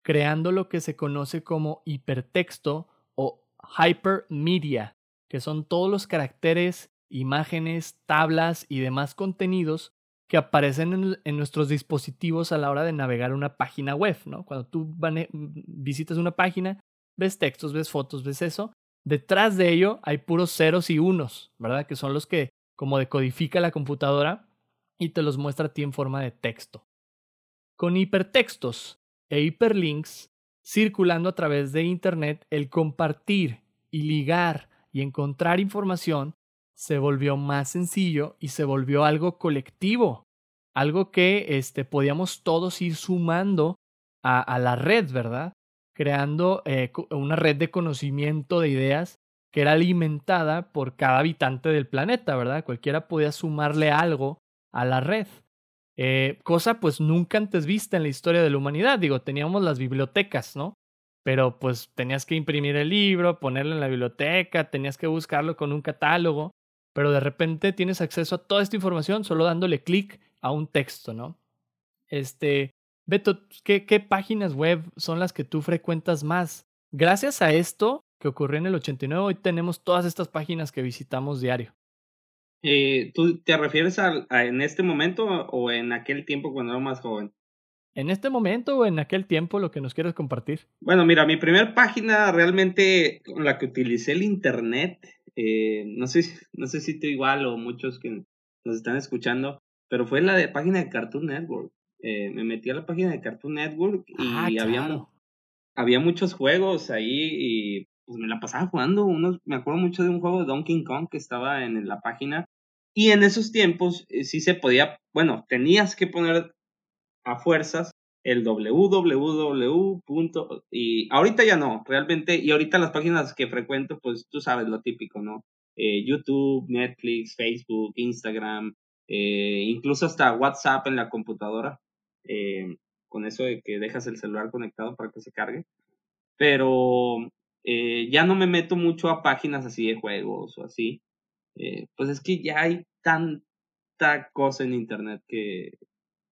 S1: creando lo que se conoce como hipertexto o hypermedia, que son todos los caracteres, imágenes, tablas y demás contenidos que aparecen en, nuestros dispositivos a la hora de navegar una página web, ¿no? Cuando tú visitas una página, ves textos, ves fotos, ves eso. Detrás de ello hay puros ceros y unos, ¿verdad? Que son los que como decodifica la computadora y te los muestra a ti en forma de texto. Con hipertextos e hiperlinks circulando a través de Internet, el compartir y ligar y encontrar información se volvió más sencillo y se volvió algo colectivo, algo que este, podíamos todos ir sumando a, la red, ¿verdad? Creando eh, una red de conocimiento de ideas que era alimentada por cada habitante del planeta, ¿verdad? Cualquiera podía sumarle algo a la red. Eh, cosa pues nunca antes vista en la historia de la humanidad. Digo, teníamos las bibliotecas, ¿no? Pero pues tenías que imprimir el libro, ponerlo en la biblioteca, tenías que buscarlo con un catálogo, pero de repente tienes acceso a toda esta información solo dándole clic a un texto, ¿no? Este, Beto, ¿qué, ¿qué páginas web son las que tú frecuentas más? Gracias a esto que ocurrió en el 89, hoy tenemos todas estas páginas que visitamos diario.
S6: Eh, ¿Tú te refieres a, en este momento o en aquel tiempo cuando era más joven?
S1: ¿En este momento o en aquel tiempo lo que nos quieres compartir?
S6: Bueno, mira, mi primera página realmente con la que utilicé el internet, eh, no, sé, no sé si tú igual o muchos que nos están escuchando, pero fue la de página de Cartoon Network. Eh, me metí a la página de Cartoon Network y ah, había, había muchos juegos ahí y pues me la pasaba jugando. Unos, me acuerdo mucho de un juego de Donkey Kong que estaba en la página. Y en esos tiempos eh, sí se podía, bueno, tenías que poner a fuerzas el www. y ahorita ya no, realmente, y ahorita las páginas que frecuento, pues tú sabes lo típico, ¿no? Eh, YouTube, Netflix, Facebook, Instagram, eh, incluso hasta WhatsApp en la computadora, con eso de que dejas el celular conectado para que se cargue. Pero eh, ya no me meto mucho a páginas así de juegos o así. Eh, pues es que ya hay tanta cosa en internet que,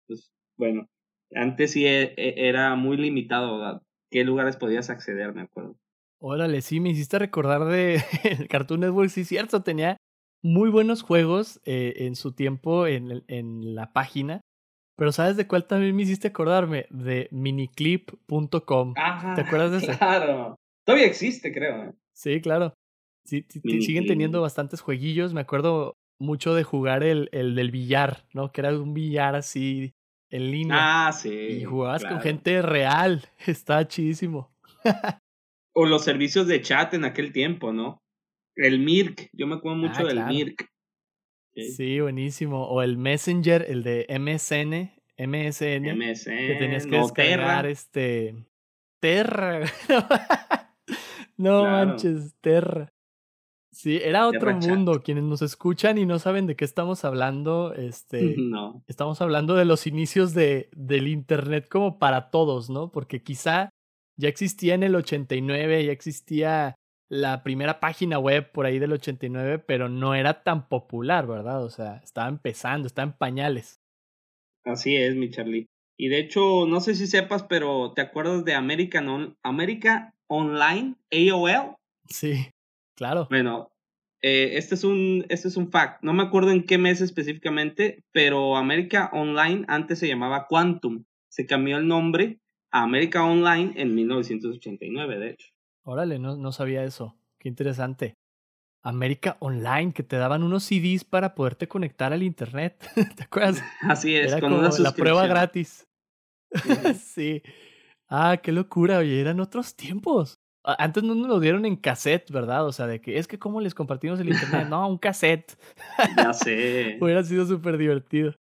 S6: pues bueno, antes sí e, e, era muy limitado a qué lugares podías acceder, me acuerdo.
S1: Órale, sí, me hiciste recordar de (laughs) el Cartoon Network, sí, cierto, tenía muy buenos juegos eh, en su tiempo en, en la página. Pero ¿sabes de cuál también me hiciste acordarme? De miniclip.com. ¿Te acuerdas de ese?
S6: Claro. Todavía existe, creo. ¿eh?
S1: Sí, claro. Sí, siguen teniendo bastantes jueguillos. Me acuerdo mucho de jugar el, el del billar, ¿no? Que era un billar así en línea.
S6: Ah, sí.
S1: Y jugabas con gente real. (laughs) Está chidísimo. (laughs)
S6: o los servicios de chat en aquel tiempo, ¿no? El Mirk, yo me acuerdo mucho ah, del Mirk.
S1: Sí, buenísimo. O el Messenger, el de MSN, MSN.
S6: MSN.
S1: Que tenías que descargar este. Terra. (laughs) No manches, Terra. Sí, era otro mundo. Quienes nos escuchan y no saben de qué estamos hablando, este, (laughs)
S6: no.
S1: estamos hablando de los inicios de, del Internet como para todos, ¿no? Porque quizá ya existía en el 89, ya existía la primera página web por ahí del 89, pero no era tan popular, ¿verdad? O sea, estaba empezando, estaba en pañales.
S6: Así es, mi Charlie. Y de hecho, no sé si sepas, pero ¿te acuerdas de American, America Online, AOL.
S1: Sí, claro.
S6: Bueno, eh, este, es un, este es un fact. No me acuerdo en qué mes específicamente, pero América Online antes se llamaba Quantum. Se cambió el nombre a América Online en 1989, de hecho.
S1: Órale, no, no sabía eso. Qué interesante. América Online, que te daban unos CDs para poderte conectar al internet. (laughs) ¿Te acuerdas? (laughs)
S6: Así es,
S1: Era con como la prueba gratis. (laughs) sí. Ah, qué locura, oye, eran otros tiempos. Antes no nos lo dieron en cassette, ¿verdad? O sea, de que es que cómo les compartimos el internet. No, un cassette.
S6: Ya (laughs) sé.
S1: Hubiera sido súper divertido.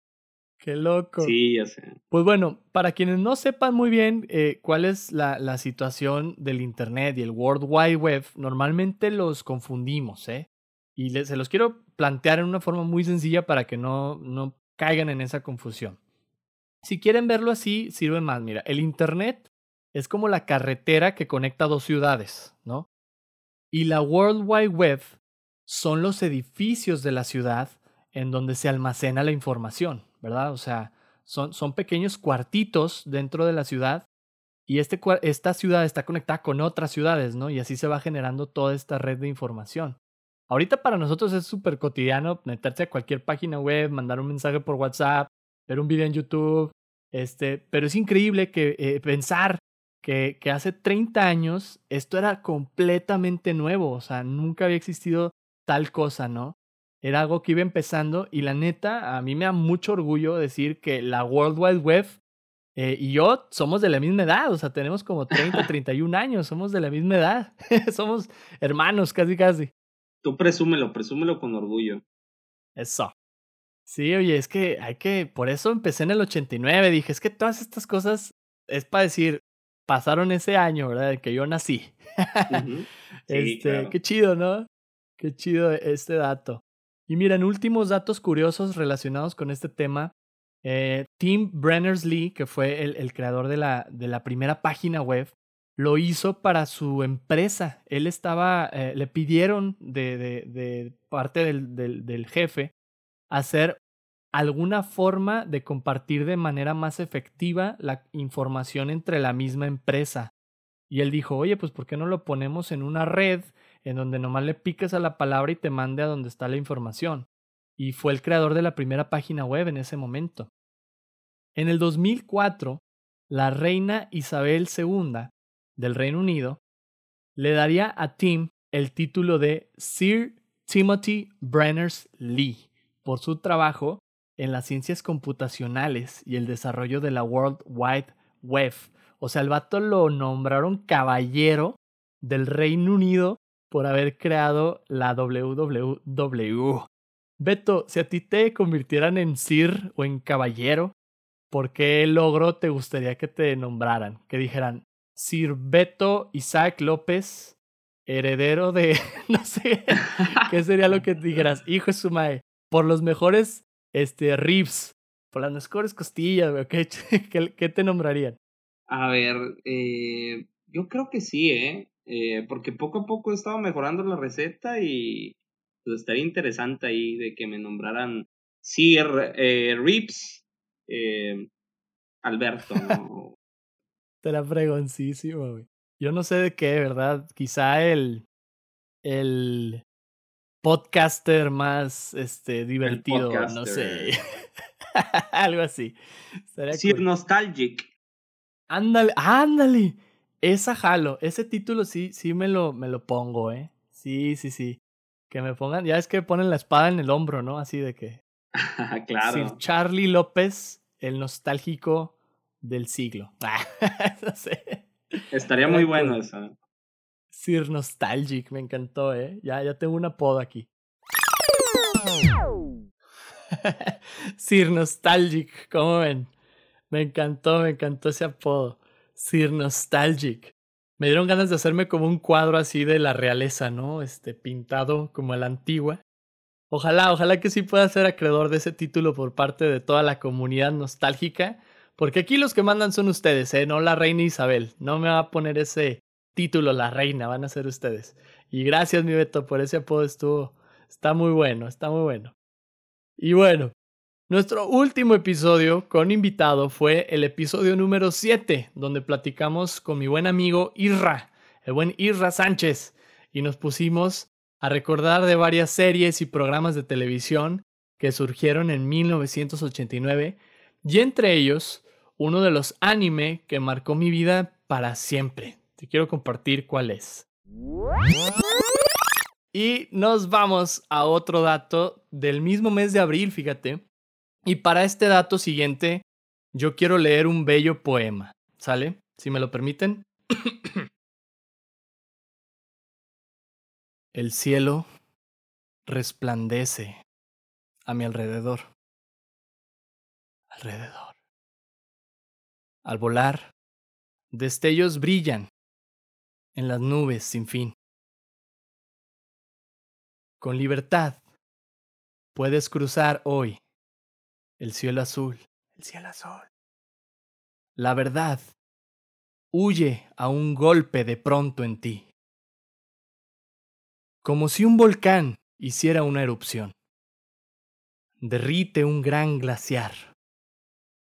S1: Qué loco.
S6: Sí, ya sé.
S1: Pues bueno, para quienes no sepan muy bien eh, cuál es la, la, situación del Internet y el World Wide Web, normalmente los confundimos, ¿eh? Y se los quiero plantear en una forma muy sencilla para que no, no caigan en esa confusión. Si quieren verlo así, sirve más. Mira, el Internet es como la carretera que conecta dos ciudades, ¿no? Y la World Wide Web son los edificios de la ciudad en donde se almacena la información, ¿verdad? O sea, son, son pequeños cuartitos dentro de la ciudad y este, esta ciudad está conectada con otras ciudades, ¿no? Y así se va generando toda esta red de información. Ahorita para nosotros es súper cotidiano meterse a cualquier página web, mandar un mensaje por WhatsApp, ver un video en YouTube, este, pero es increíble que eh, pensar que, que hace 30 años esto era completamente nuevo, o sea, nunca había existido tal cosa, ¿no? Era algo que iba empezando y la neta, a mí me da mucho orgullo decir que la World Wide Web eh, y yo somos de la misma edad, o sea, tenemos como 30, 31 (laughs) años, somos de la misma edad, (laughs) somos hermanos casi, casi.
S6: Tú presúmelo, presúmelo con orgullo.
S1: Eso. Sí, oye, es que hay que, por eso empecé en el 89, dije, es que todas estas cosas es para decir, pasaron ese año, ¿verdad? Que yo nací. (laughs) este, qué chido, ¿no? Qué chido este dato. Y miren, últimos datos curiosos relacionados con este tema. Eh, Tim Berners-Lee, que fue el, el creador de la, de la, primera página web, lo hizo para su empresa. Él estaba, eh, le pidieron de, de, de parte del, del, del, jefe hacer alguna forma de compartir de manera más efectiva la información entre la misma empresa. Y él dijo, oye, pues ¿por qué no lo ponemos en una red en donde nomás le piques a la palabra y te mande a donde está la información? Y fue el creador de la primera página web en ese momento. En el 2004, la reina Isabel II del Reino Unido le daría a Tim el título de Sir Timothy Berners-Lee por su trabajo en las ciencias computacionales y el desarrollo de la World Wide Web. O sea, el vato lo nombraron caballero del Reino Unido por haber creado la WWW. Beto, si a ti te convirtieran en Sir o en caballero, ¿por qué logro te gustaría que te nombraran? Que dijeran Sir Beto Isaac López, heredero de, (laughs) no sé, ¿qué sería lo que dijeras? Hijo de su madre, por los mejores este, ribs, por las mejores costillas, (laughs) ¿qué, qué, te nombrarían?
S6: A ver, eh, yo creo que sí, ¿eh? ¿eh? Porque poco a poco he estado mejorando la receta y pues estaría interesante ahí de que me nombraran Sir eh, Ribs eh, Alberto, (laughs) ¿no?
S1: Te la fregoncísimo, güey. Yo no sé de qué, ¿verdad? Quizá el, el podcaster más este, divertido, no sé. (laughs) Algo así.
S6: Sí, nostalgic.
S1: Ándale, ándale. Esa jalo, ese título sí, sí me lo, me lo pongo, ¿eh? Sí, sí, sí. Que me pongan, ya es que ponen la espada en el hombro, ¿no? Así de que. (laughs)
S6: claro.
S1: Sir Charlie López, el nostálgico del siglo. (laughs) no sé.
S6: Estaría muy bueno eso.
S1: Sir Nostalgic, me encantó, ¿eh? Ya, ya tengo un apodo aquí. (laughs) Sir Nostalgic, ¿cómo ven? Me encantó, me encantó ese apodo. Sir Nostalgic. Me dieron ganas de hacerme como un cuadro así de la realeza, ¿no? Este, pintado como a la antigua. Ojalá, ojalá que sí pueda ser acreedor de ese título por parte de toda la comunidad nostálgica. Porque aquí los que mandan son ustedes, ¿eh? No la reina Isabel. No me va a poner ese título la reina, van a ser ustedes. Y gracias, mi Beto, por ese apodo estuvo. Está muy bueno, está muy bueno. Y bueno, nuestro último episodio con invitado fue el episodio número 7, donde platicamos con mi buen amigo Irra, el buen Irra Sánchez, y nos pusimos a recordar de varias series y programas de televisión que surgieron en 1989, y entre ellos uno de los anime que marcó mi vida para siempre. Te quiero compartir cuál es. Y nos vamos a otro dato del mismo mes de abril, fíjate. Y para este dato siguiente, yo quiero leer un bello poema. ¿Sale? Si me lo permiten. (clears throat) El cielo resplandece a mi alrededor. Alrededor. Al volar, destellos brillan en las nubes sin fin. Con libertad puedes cruzar hoy el cielo azul, el cielo azul. La verdad huye a un golpe de pronto en ti, como si un volcán hiciera una erupción. Derrite un gran glaciar.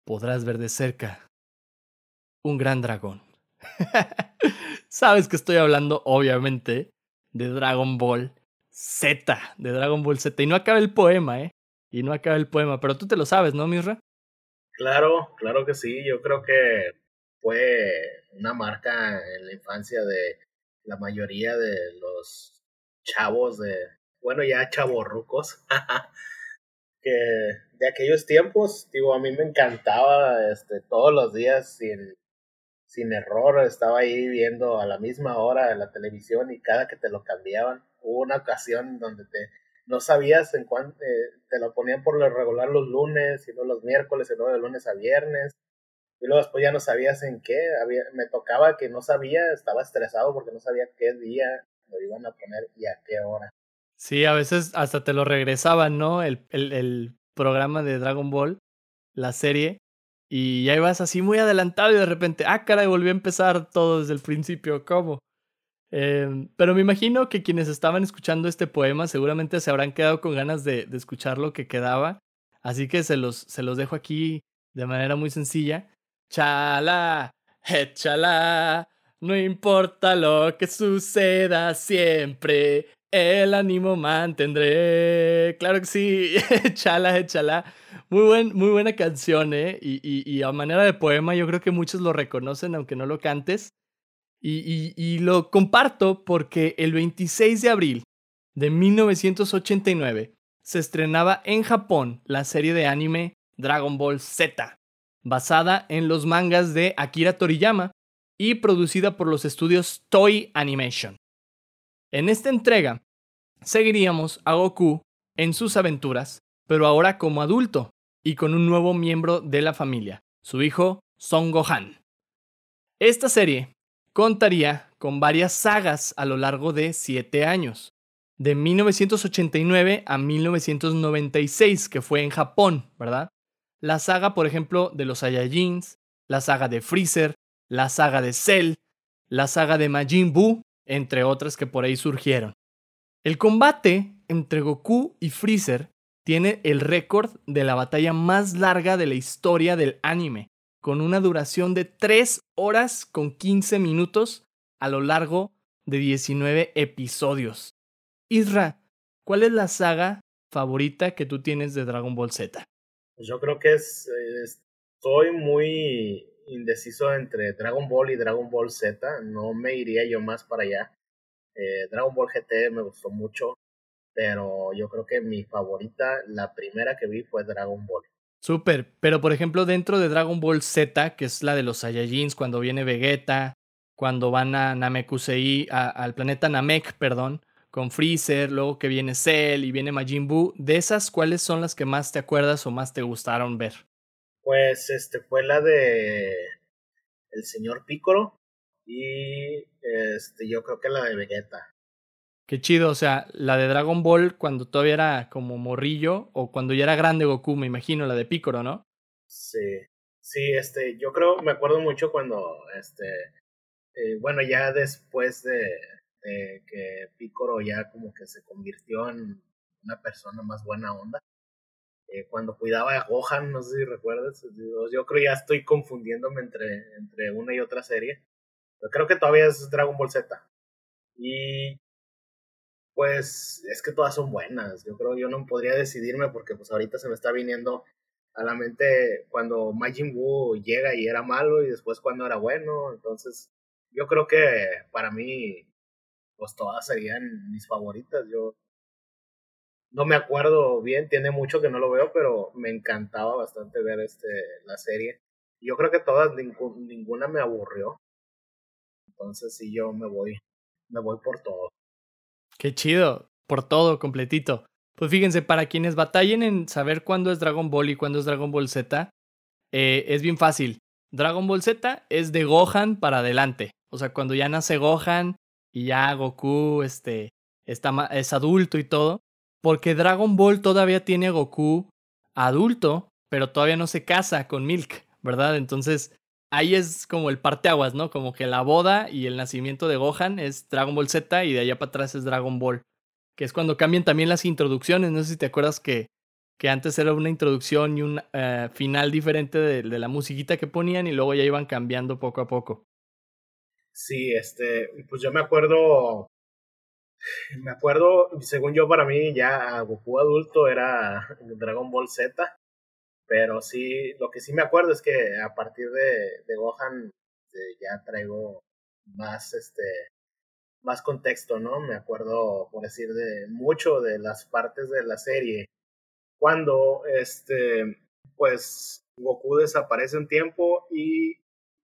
S1: Podrás ver de cerca un gran dragón. (laughs) Sabes que estoy hablando, obviamente, de Dragon Ball Z, de Dragon Ball Z. Y no acaba el poema, ¿eh? Y no acaba el poema, pero tú te lo sabes, ¿no, Mirra?
S7: Claro, claro que sí. Yo creo que fue una marca en la infancia de la mayoría de los chavos de, bueno, ya chavorrucos, (laughs) que de aquellos tiempos, digo, a mí me encantaba este, todos los días sin sin error, estaba ahí viendo a la misma hora la televisión y cada que te lo cambiaban, hubo una ocasión donde te no sabías en cuánto eh, te lo ponían por lo regular los lunes, y no los miércoles, y luego de lunes a viernes, y luego después ya no sabías en qué, me tocaba que no sabía, estaba estresado porque no sabía qué día lo iban a poner y a qué hora.
S1: Sí, a veces hasta te lo regresaban, ¿no? El, el, el programa de Dragon Ball, la serie, y ya ibas así muy adelantado y de repente, ah, caray, volvió a empezar todo desde el principio, ¿cómo? Em, pero me imagino que quienes estaban escuchando este poema seguramente se habrán quedado con ganas de, de escuchar lo que quedaba. Así que se los, se los dejo aquí de manera muy sencilla. Chala, échala, no importa lo que suceda siempre, el ánimo mantendré. Claro que sí, (laughs) échala, échala. Muy, buen, muy buena canción, ¿eh? Y, y, a manera de poema, yo creo que muchos lo reconocen, aunque no lo cantes. Y, y, lo comparto porque el 26 de abril de 1989 se estrenaba en Japón la serie de anime Dragon Ball Z, basada en los mangas de Akira Toriyama y producida por los estudios Toy Animation. En esta entrega, seguiríamos a Goku en sus aventuras, pero ahora como adulto y con un nuevo miembro de la familia, su hijo Son Gohan. Esta serie contaría con varias sagas a lo largo de siete años, de 1989 a 1996, que fue en Japón, ¿verdad? La saga, por ejemplo, de los Saiyajins, la saga de Freezer, la saga de Cell, la saga de Majin Buu, entre otras que por ahí surgieron. El combate entre Goku y Freezer tiene el récord de la batalla más larga de la historia del anime, con una duración de 3 horas con 15 minutos a lo largo de 19 episodios. Isra, ¿cuál es la saga favorita que tú tienes de Dragon Ball Z?
S7: Yo creo que es, estoy muy indeciso entre Dragon Ball y Dragon Ball Z. No me iría yo más para allá. Eh, Dragon Ball GT me gustó mucho, pero yo creo que mi favorita, la primera que vi fue Dragon Ball.
S1: Súper, pero por ejemplo dentro de Dragon Ball Z, que es la de los Saiyajins, cuando viene Vegeta, cuando van a Namekusei, al planeta Namek, perdón, con Freezer, luego que viene Cell y viene Majin Buu, de esas, ¿cuáles son las que más te acuerdas o más te gustaron ver?
S7: Pues este fue la de el señor Piccolo y este yo creo que la de Vegeta.
S1: Qué chido, o sea, la de Dragon Ball cuando todavía era como morrillo o cuando ya era grande Goku, me imagino, la de Piccolo, ¿no?
S7: Sí, sí, este, yo creo, me acuerdo mucho cuando, este, eh, bueno, ya después de, de que Piccolo ya como que se convirtió en una persona más buena onda. Eh, cuando cuidaba a Gohan, no sé si recuerdas, yo creo ya estoy confundiéndome entre, entre una y otra serie. Pero creo que todavía es Dragon Ball Z. Y pues es que todas son buenas. Yo creo yo no podría decidirme porque pues ahorita se me está viniendo a la mente cuando Majin Buu llega y era malo y después cuando era bueno. Entonces yo creo que para mí pues todas serían mis favoritas. Yo no me acuerdo bien, tiene mucho que no lo veo, pero me encantaba bastante ver este la serie. Yo creo que todas, ninguna me aburrió. Entonces sí, yo me voy, me voy por todo.
S1: Qué chido, por todo, completito. Pues fíjense, para quienes batallen en saber cuándo es Dragon Ball y cuándo es Dragon Ball Z, eh, es bien fácil. Dragon Ball Z es de Gohan para adelante. O sea, cuando ya nace Gohan y ya Goku este, está, es adulto y todo. Porque Dragon Ball todavía tiene a Goku adulto, pero todavía no se casa con Milk, ¿verdad? Entonces ahí es como el parteaguas, ¿no? Como que la boda y el nacimiento de Gohan es Dragon Ball Z y de allá para atrás es Dragon Ball. Que es cuando cambian también las introducciones. No sé si te acuerdas que, que antes era una introducción y un eh, final diferente de, de, la musiquita que ponían y luego ya iban cambiando poco a poco.
S7: Sí, este, pues yo me acuerdo, (laughs) me acuerdo, según yo para mí ya Goku adulto era Dragon Ball Z, pero sí, lo que sí me acuerdo es que a partir de, de Gohan este, ya traigo más, este, más contexto, ¿no? Me acuerdo, por decir, de mucho de las partes de la serie. Cuando, este, pues, Goku desaparece un tiempo y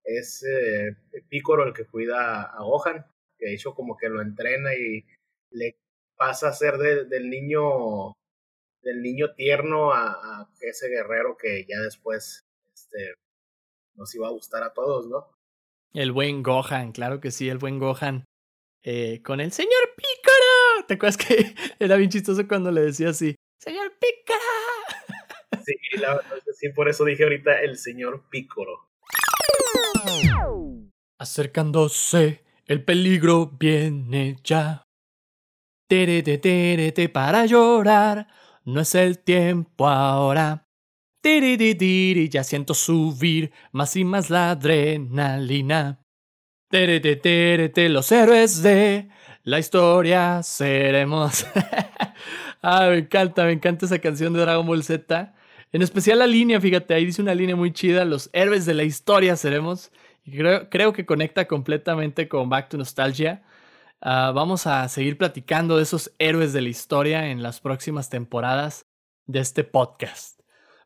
S7: es eh, Picoro el que cuida a Gohan, que de hecho como que lo entrena y le pasa a ser del niño del niño tierno a, ese guerrero que ya después este, nos iba a gustar a todos, ¿no?
S1: El buen Gohan, claro que sí, el buen Gohan. Eh, con el señor Pícaro. ¿Te acuerdas que (laughs) era bien chistoso cuando le decía así? ¡Señor Pícaro!
S7: Sí, la verdad sí, por eso dije ahorita el señor Pícoro.
S1: Acercándose, el peligro viene ya. Tere, te, tere, te, para llorar no es el tiempo ahora. ya siento subir más y más la adrenalina. Los héroes de la historia seremos. (laughs) ah, me encanta, me encanta esa canción de Dragon Ball Z. En especial la línea, fíjate, ahí dice una línea muy chida, los héroes de la historia seremos. Creo, creo que conecta completamente con Back to Nostalgia. Ah, vamos a seguir platicando de esos héroes de la historia en las próximas temporadas de este podcast.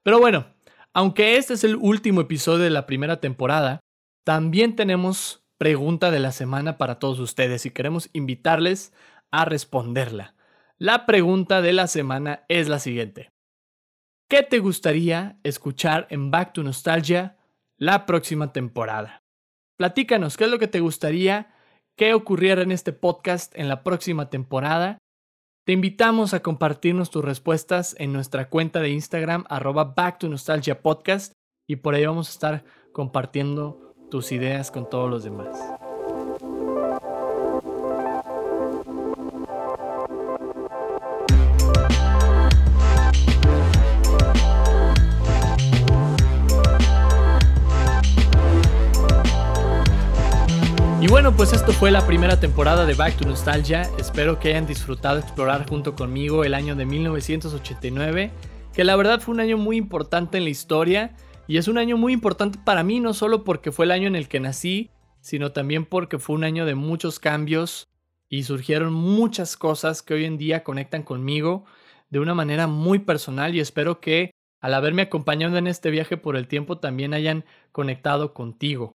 S1: Pero bueno, aunque este es el último episodio de la primera temporada, también tenemos pregunta de la semana para todos ustedes y queremos invitarles a responderla. La pregunta de la semana es la siguiente. ¿Qué te gustaría escuchar en Back to Nostalgia la próxima temporada? Platícanos, ¿qué es lo que te gustaría que ocurriera en este podcast en la próxima temporada? Te invitamos a compartirnos tus respuestas en nuestra cuenta de Instagram, arroba Back to Nostalgia Podcast, y por ahí vamos a estar compartiendo tus ideas con todos los demás. Bueno, pues esto fue la primera temporada de Back to Nostalgia. Espero que hayan disfrutado explorar junto conmigo el año de 1989, que la verdad fue un año muy importante en la historia y es un año muy importante para mí, no solo porque fue el año en el que nací, sino también porque fue un año de muchos cambios y surgieron muchas cosas que hoy en día conectan conmigo de una manera muy personal y espero que al haberme acompañado en este viaje por el tiempo también hayan conectado contigo.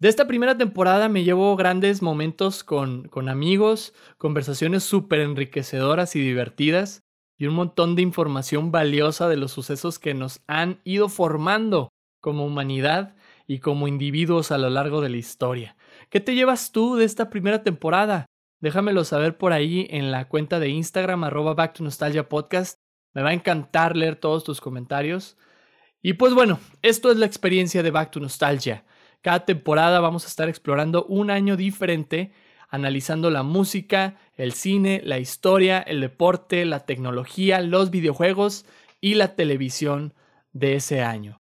S1: De esta primera temporada me llevo grandes momentos con, con amigos, conversaciones súper enriquecedoras y divertidas y un montón de información valiosa de los sucesos que nos han ido formando como humanidad y como individuos a lo largo de la historia. ¿Qué te llevas tú de esta primera temporada? Déjamelo saber por ahí en la cuenta de Instagram arroba Back to Nostalgia Podcast. Me va a encantar leer todos tus comentarios. Y pues bueno, esto es la experiencia de Back to Nostalgia. Cada temporada vamos a estar explorando un año diferente, analizando la música, el cine, la historia, el deporte, la tecnología, los videojuegos y la televisión de ese año.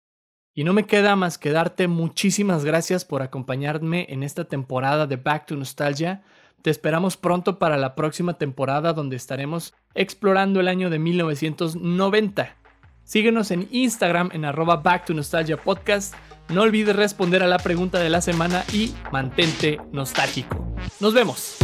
S1: Y no me queda más que darte muchísimas gracias por acompañarme en esta temporada de Back to Nostalgia. Te esperamos pronto para la próxima temporada donde estaremos explorando el año de 1990. Síguenos en Instagram en arroba Back to Nostalgia Podcast no olvides responder a la pregunta de la semana y mantente nostálgico. Nos vemos.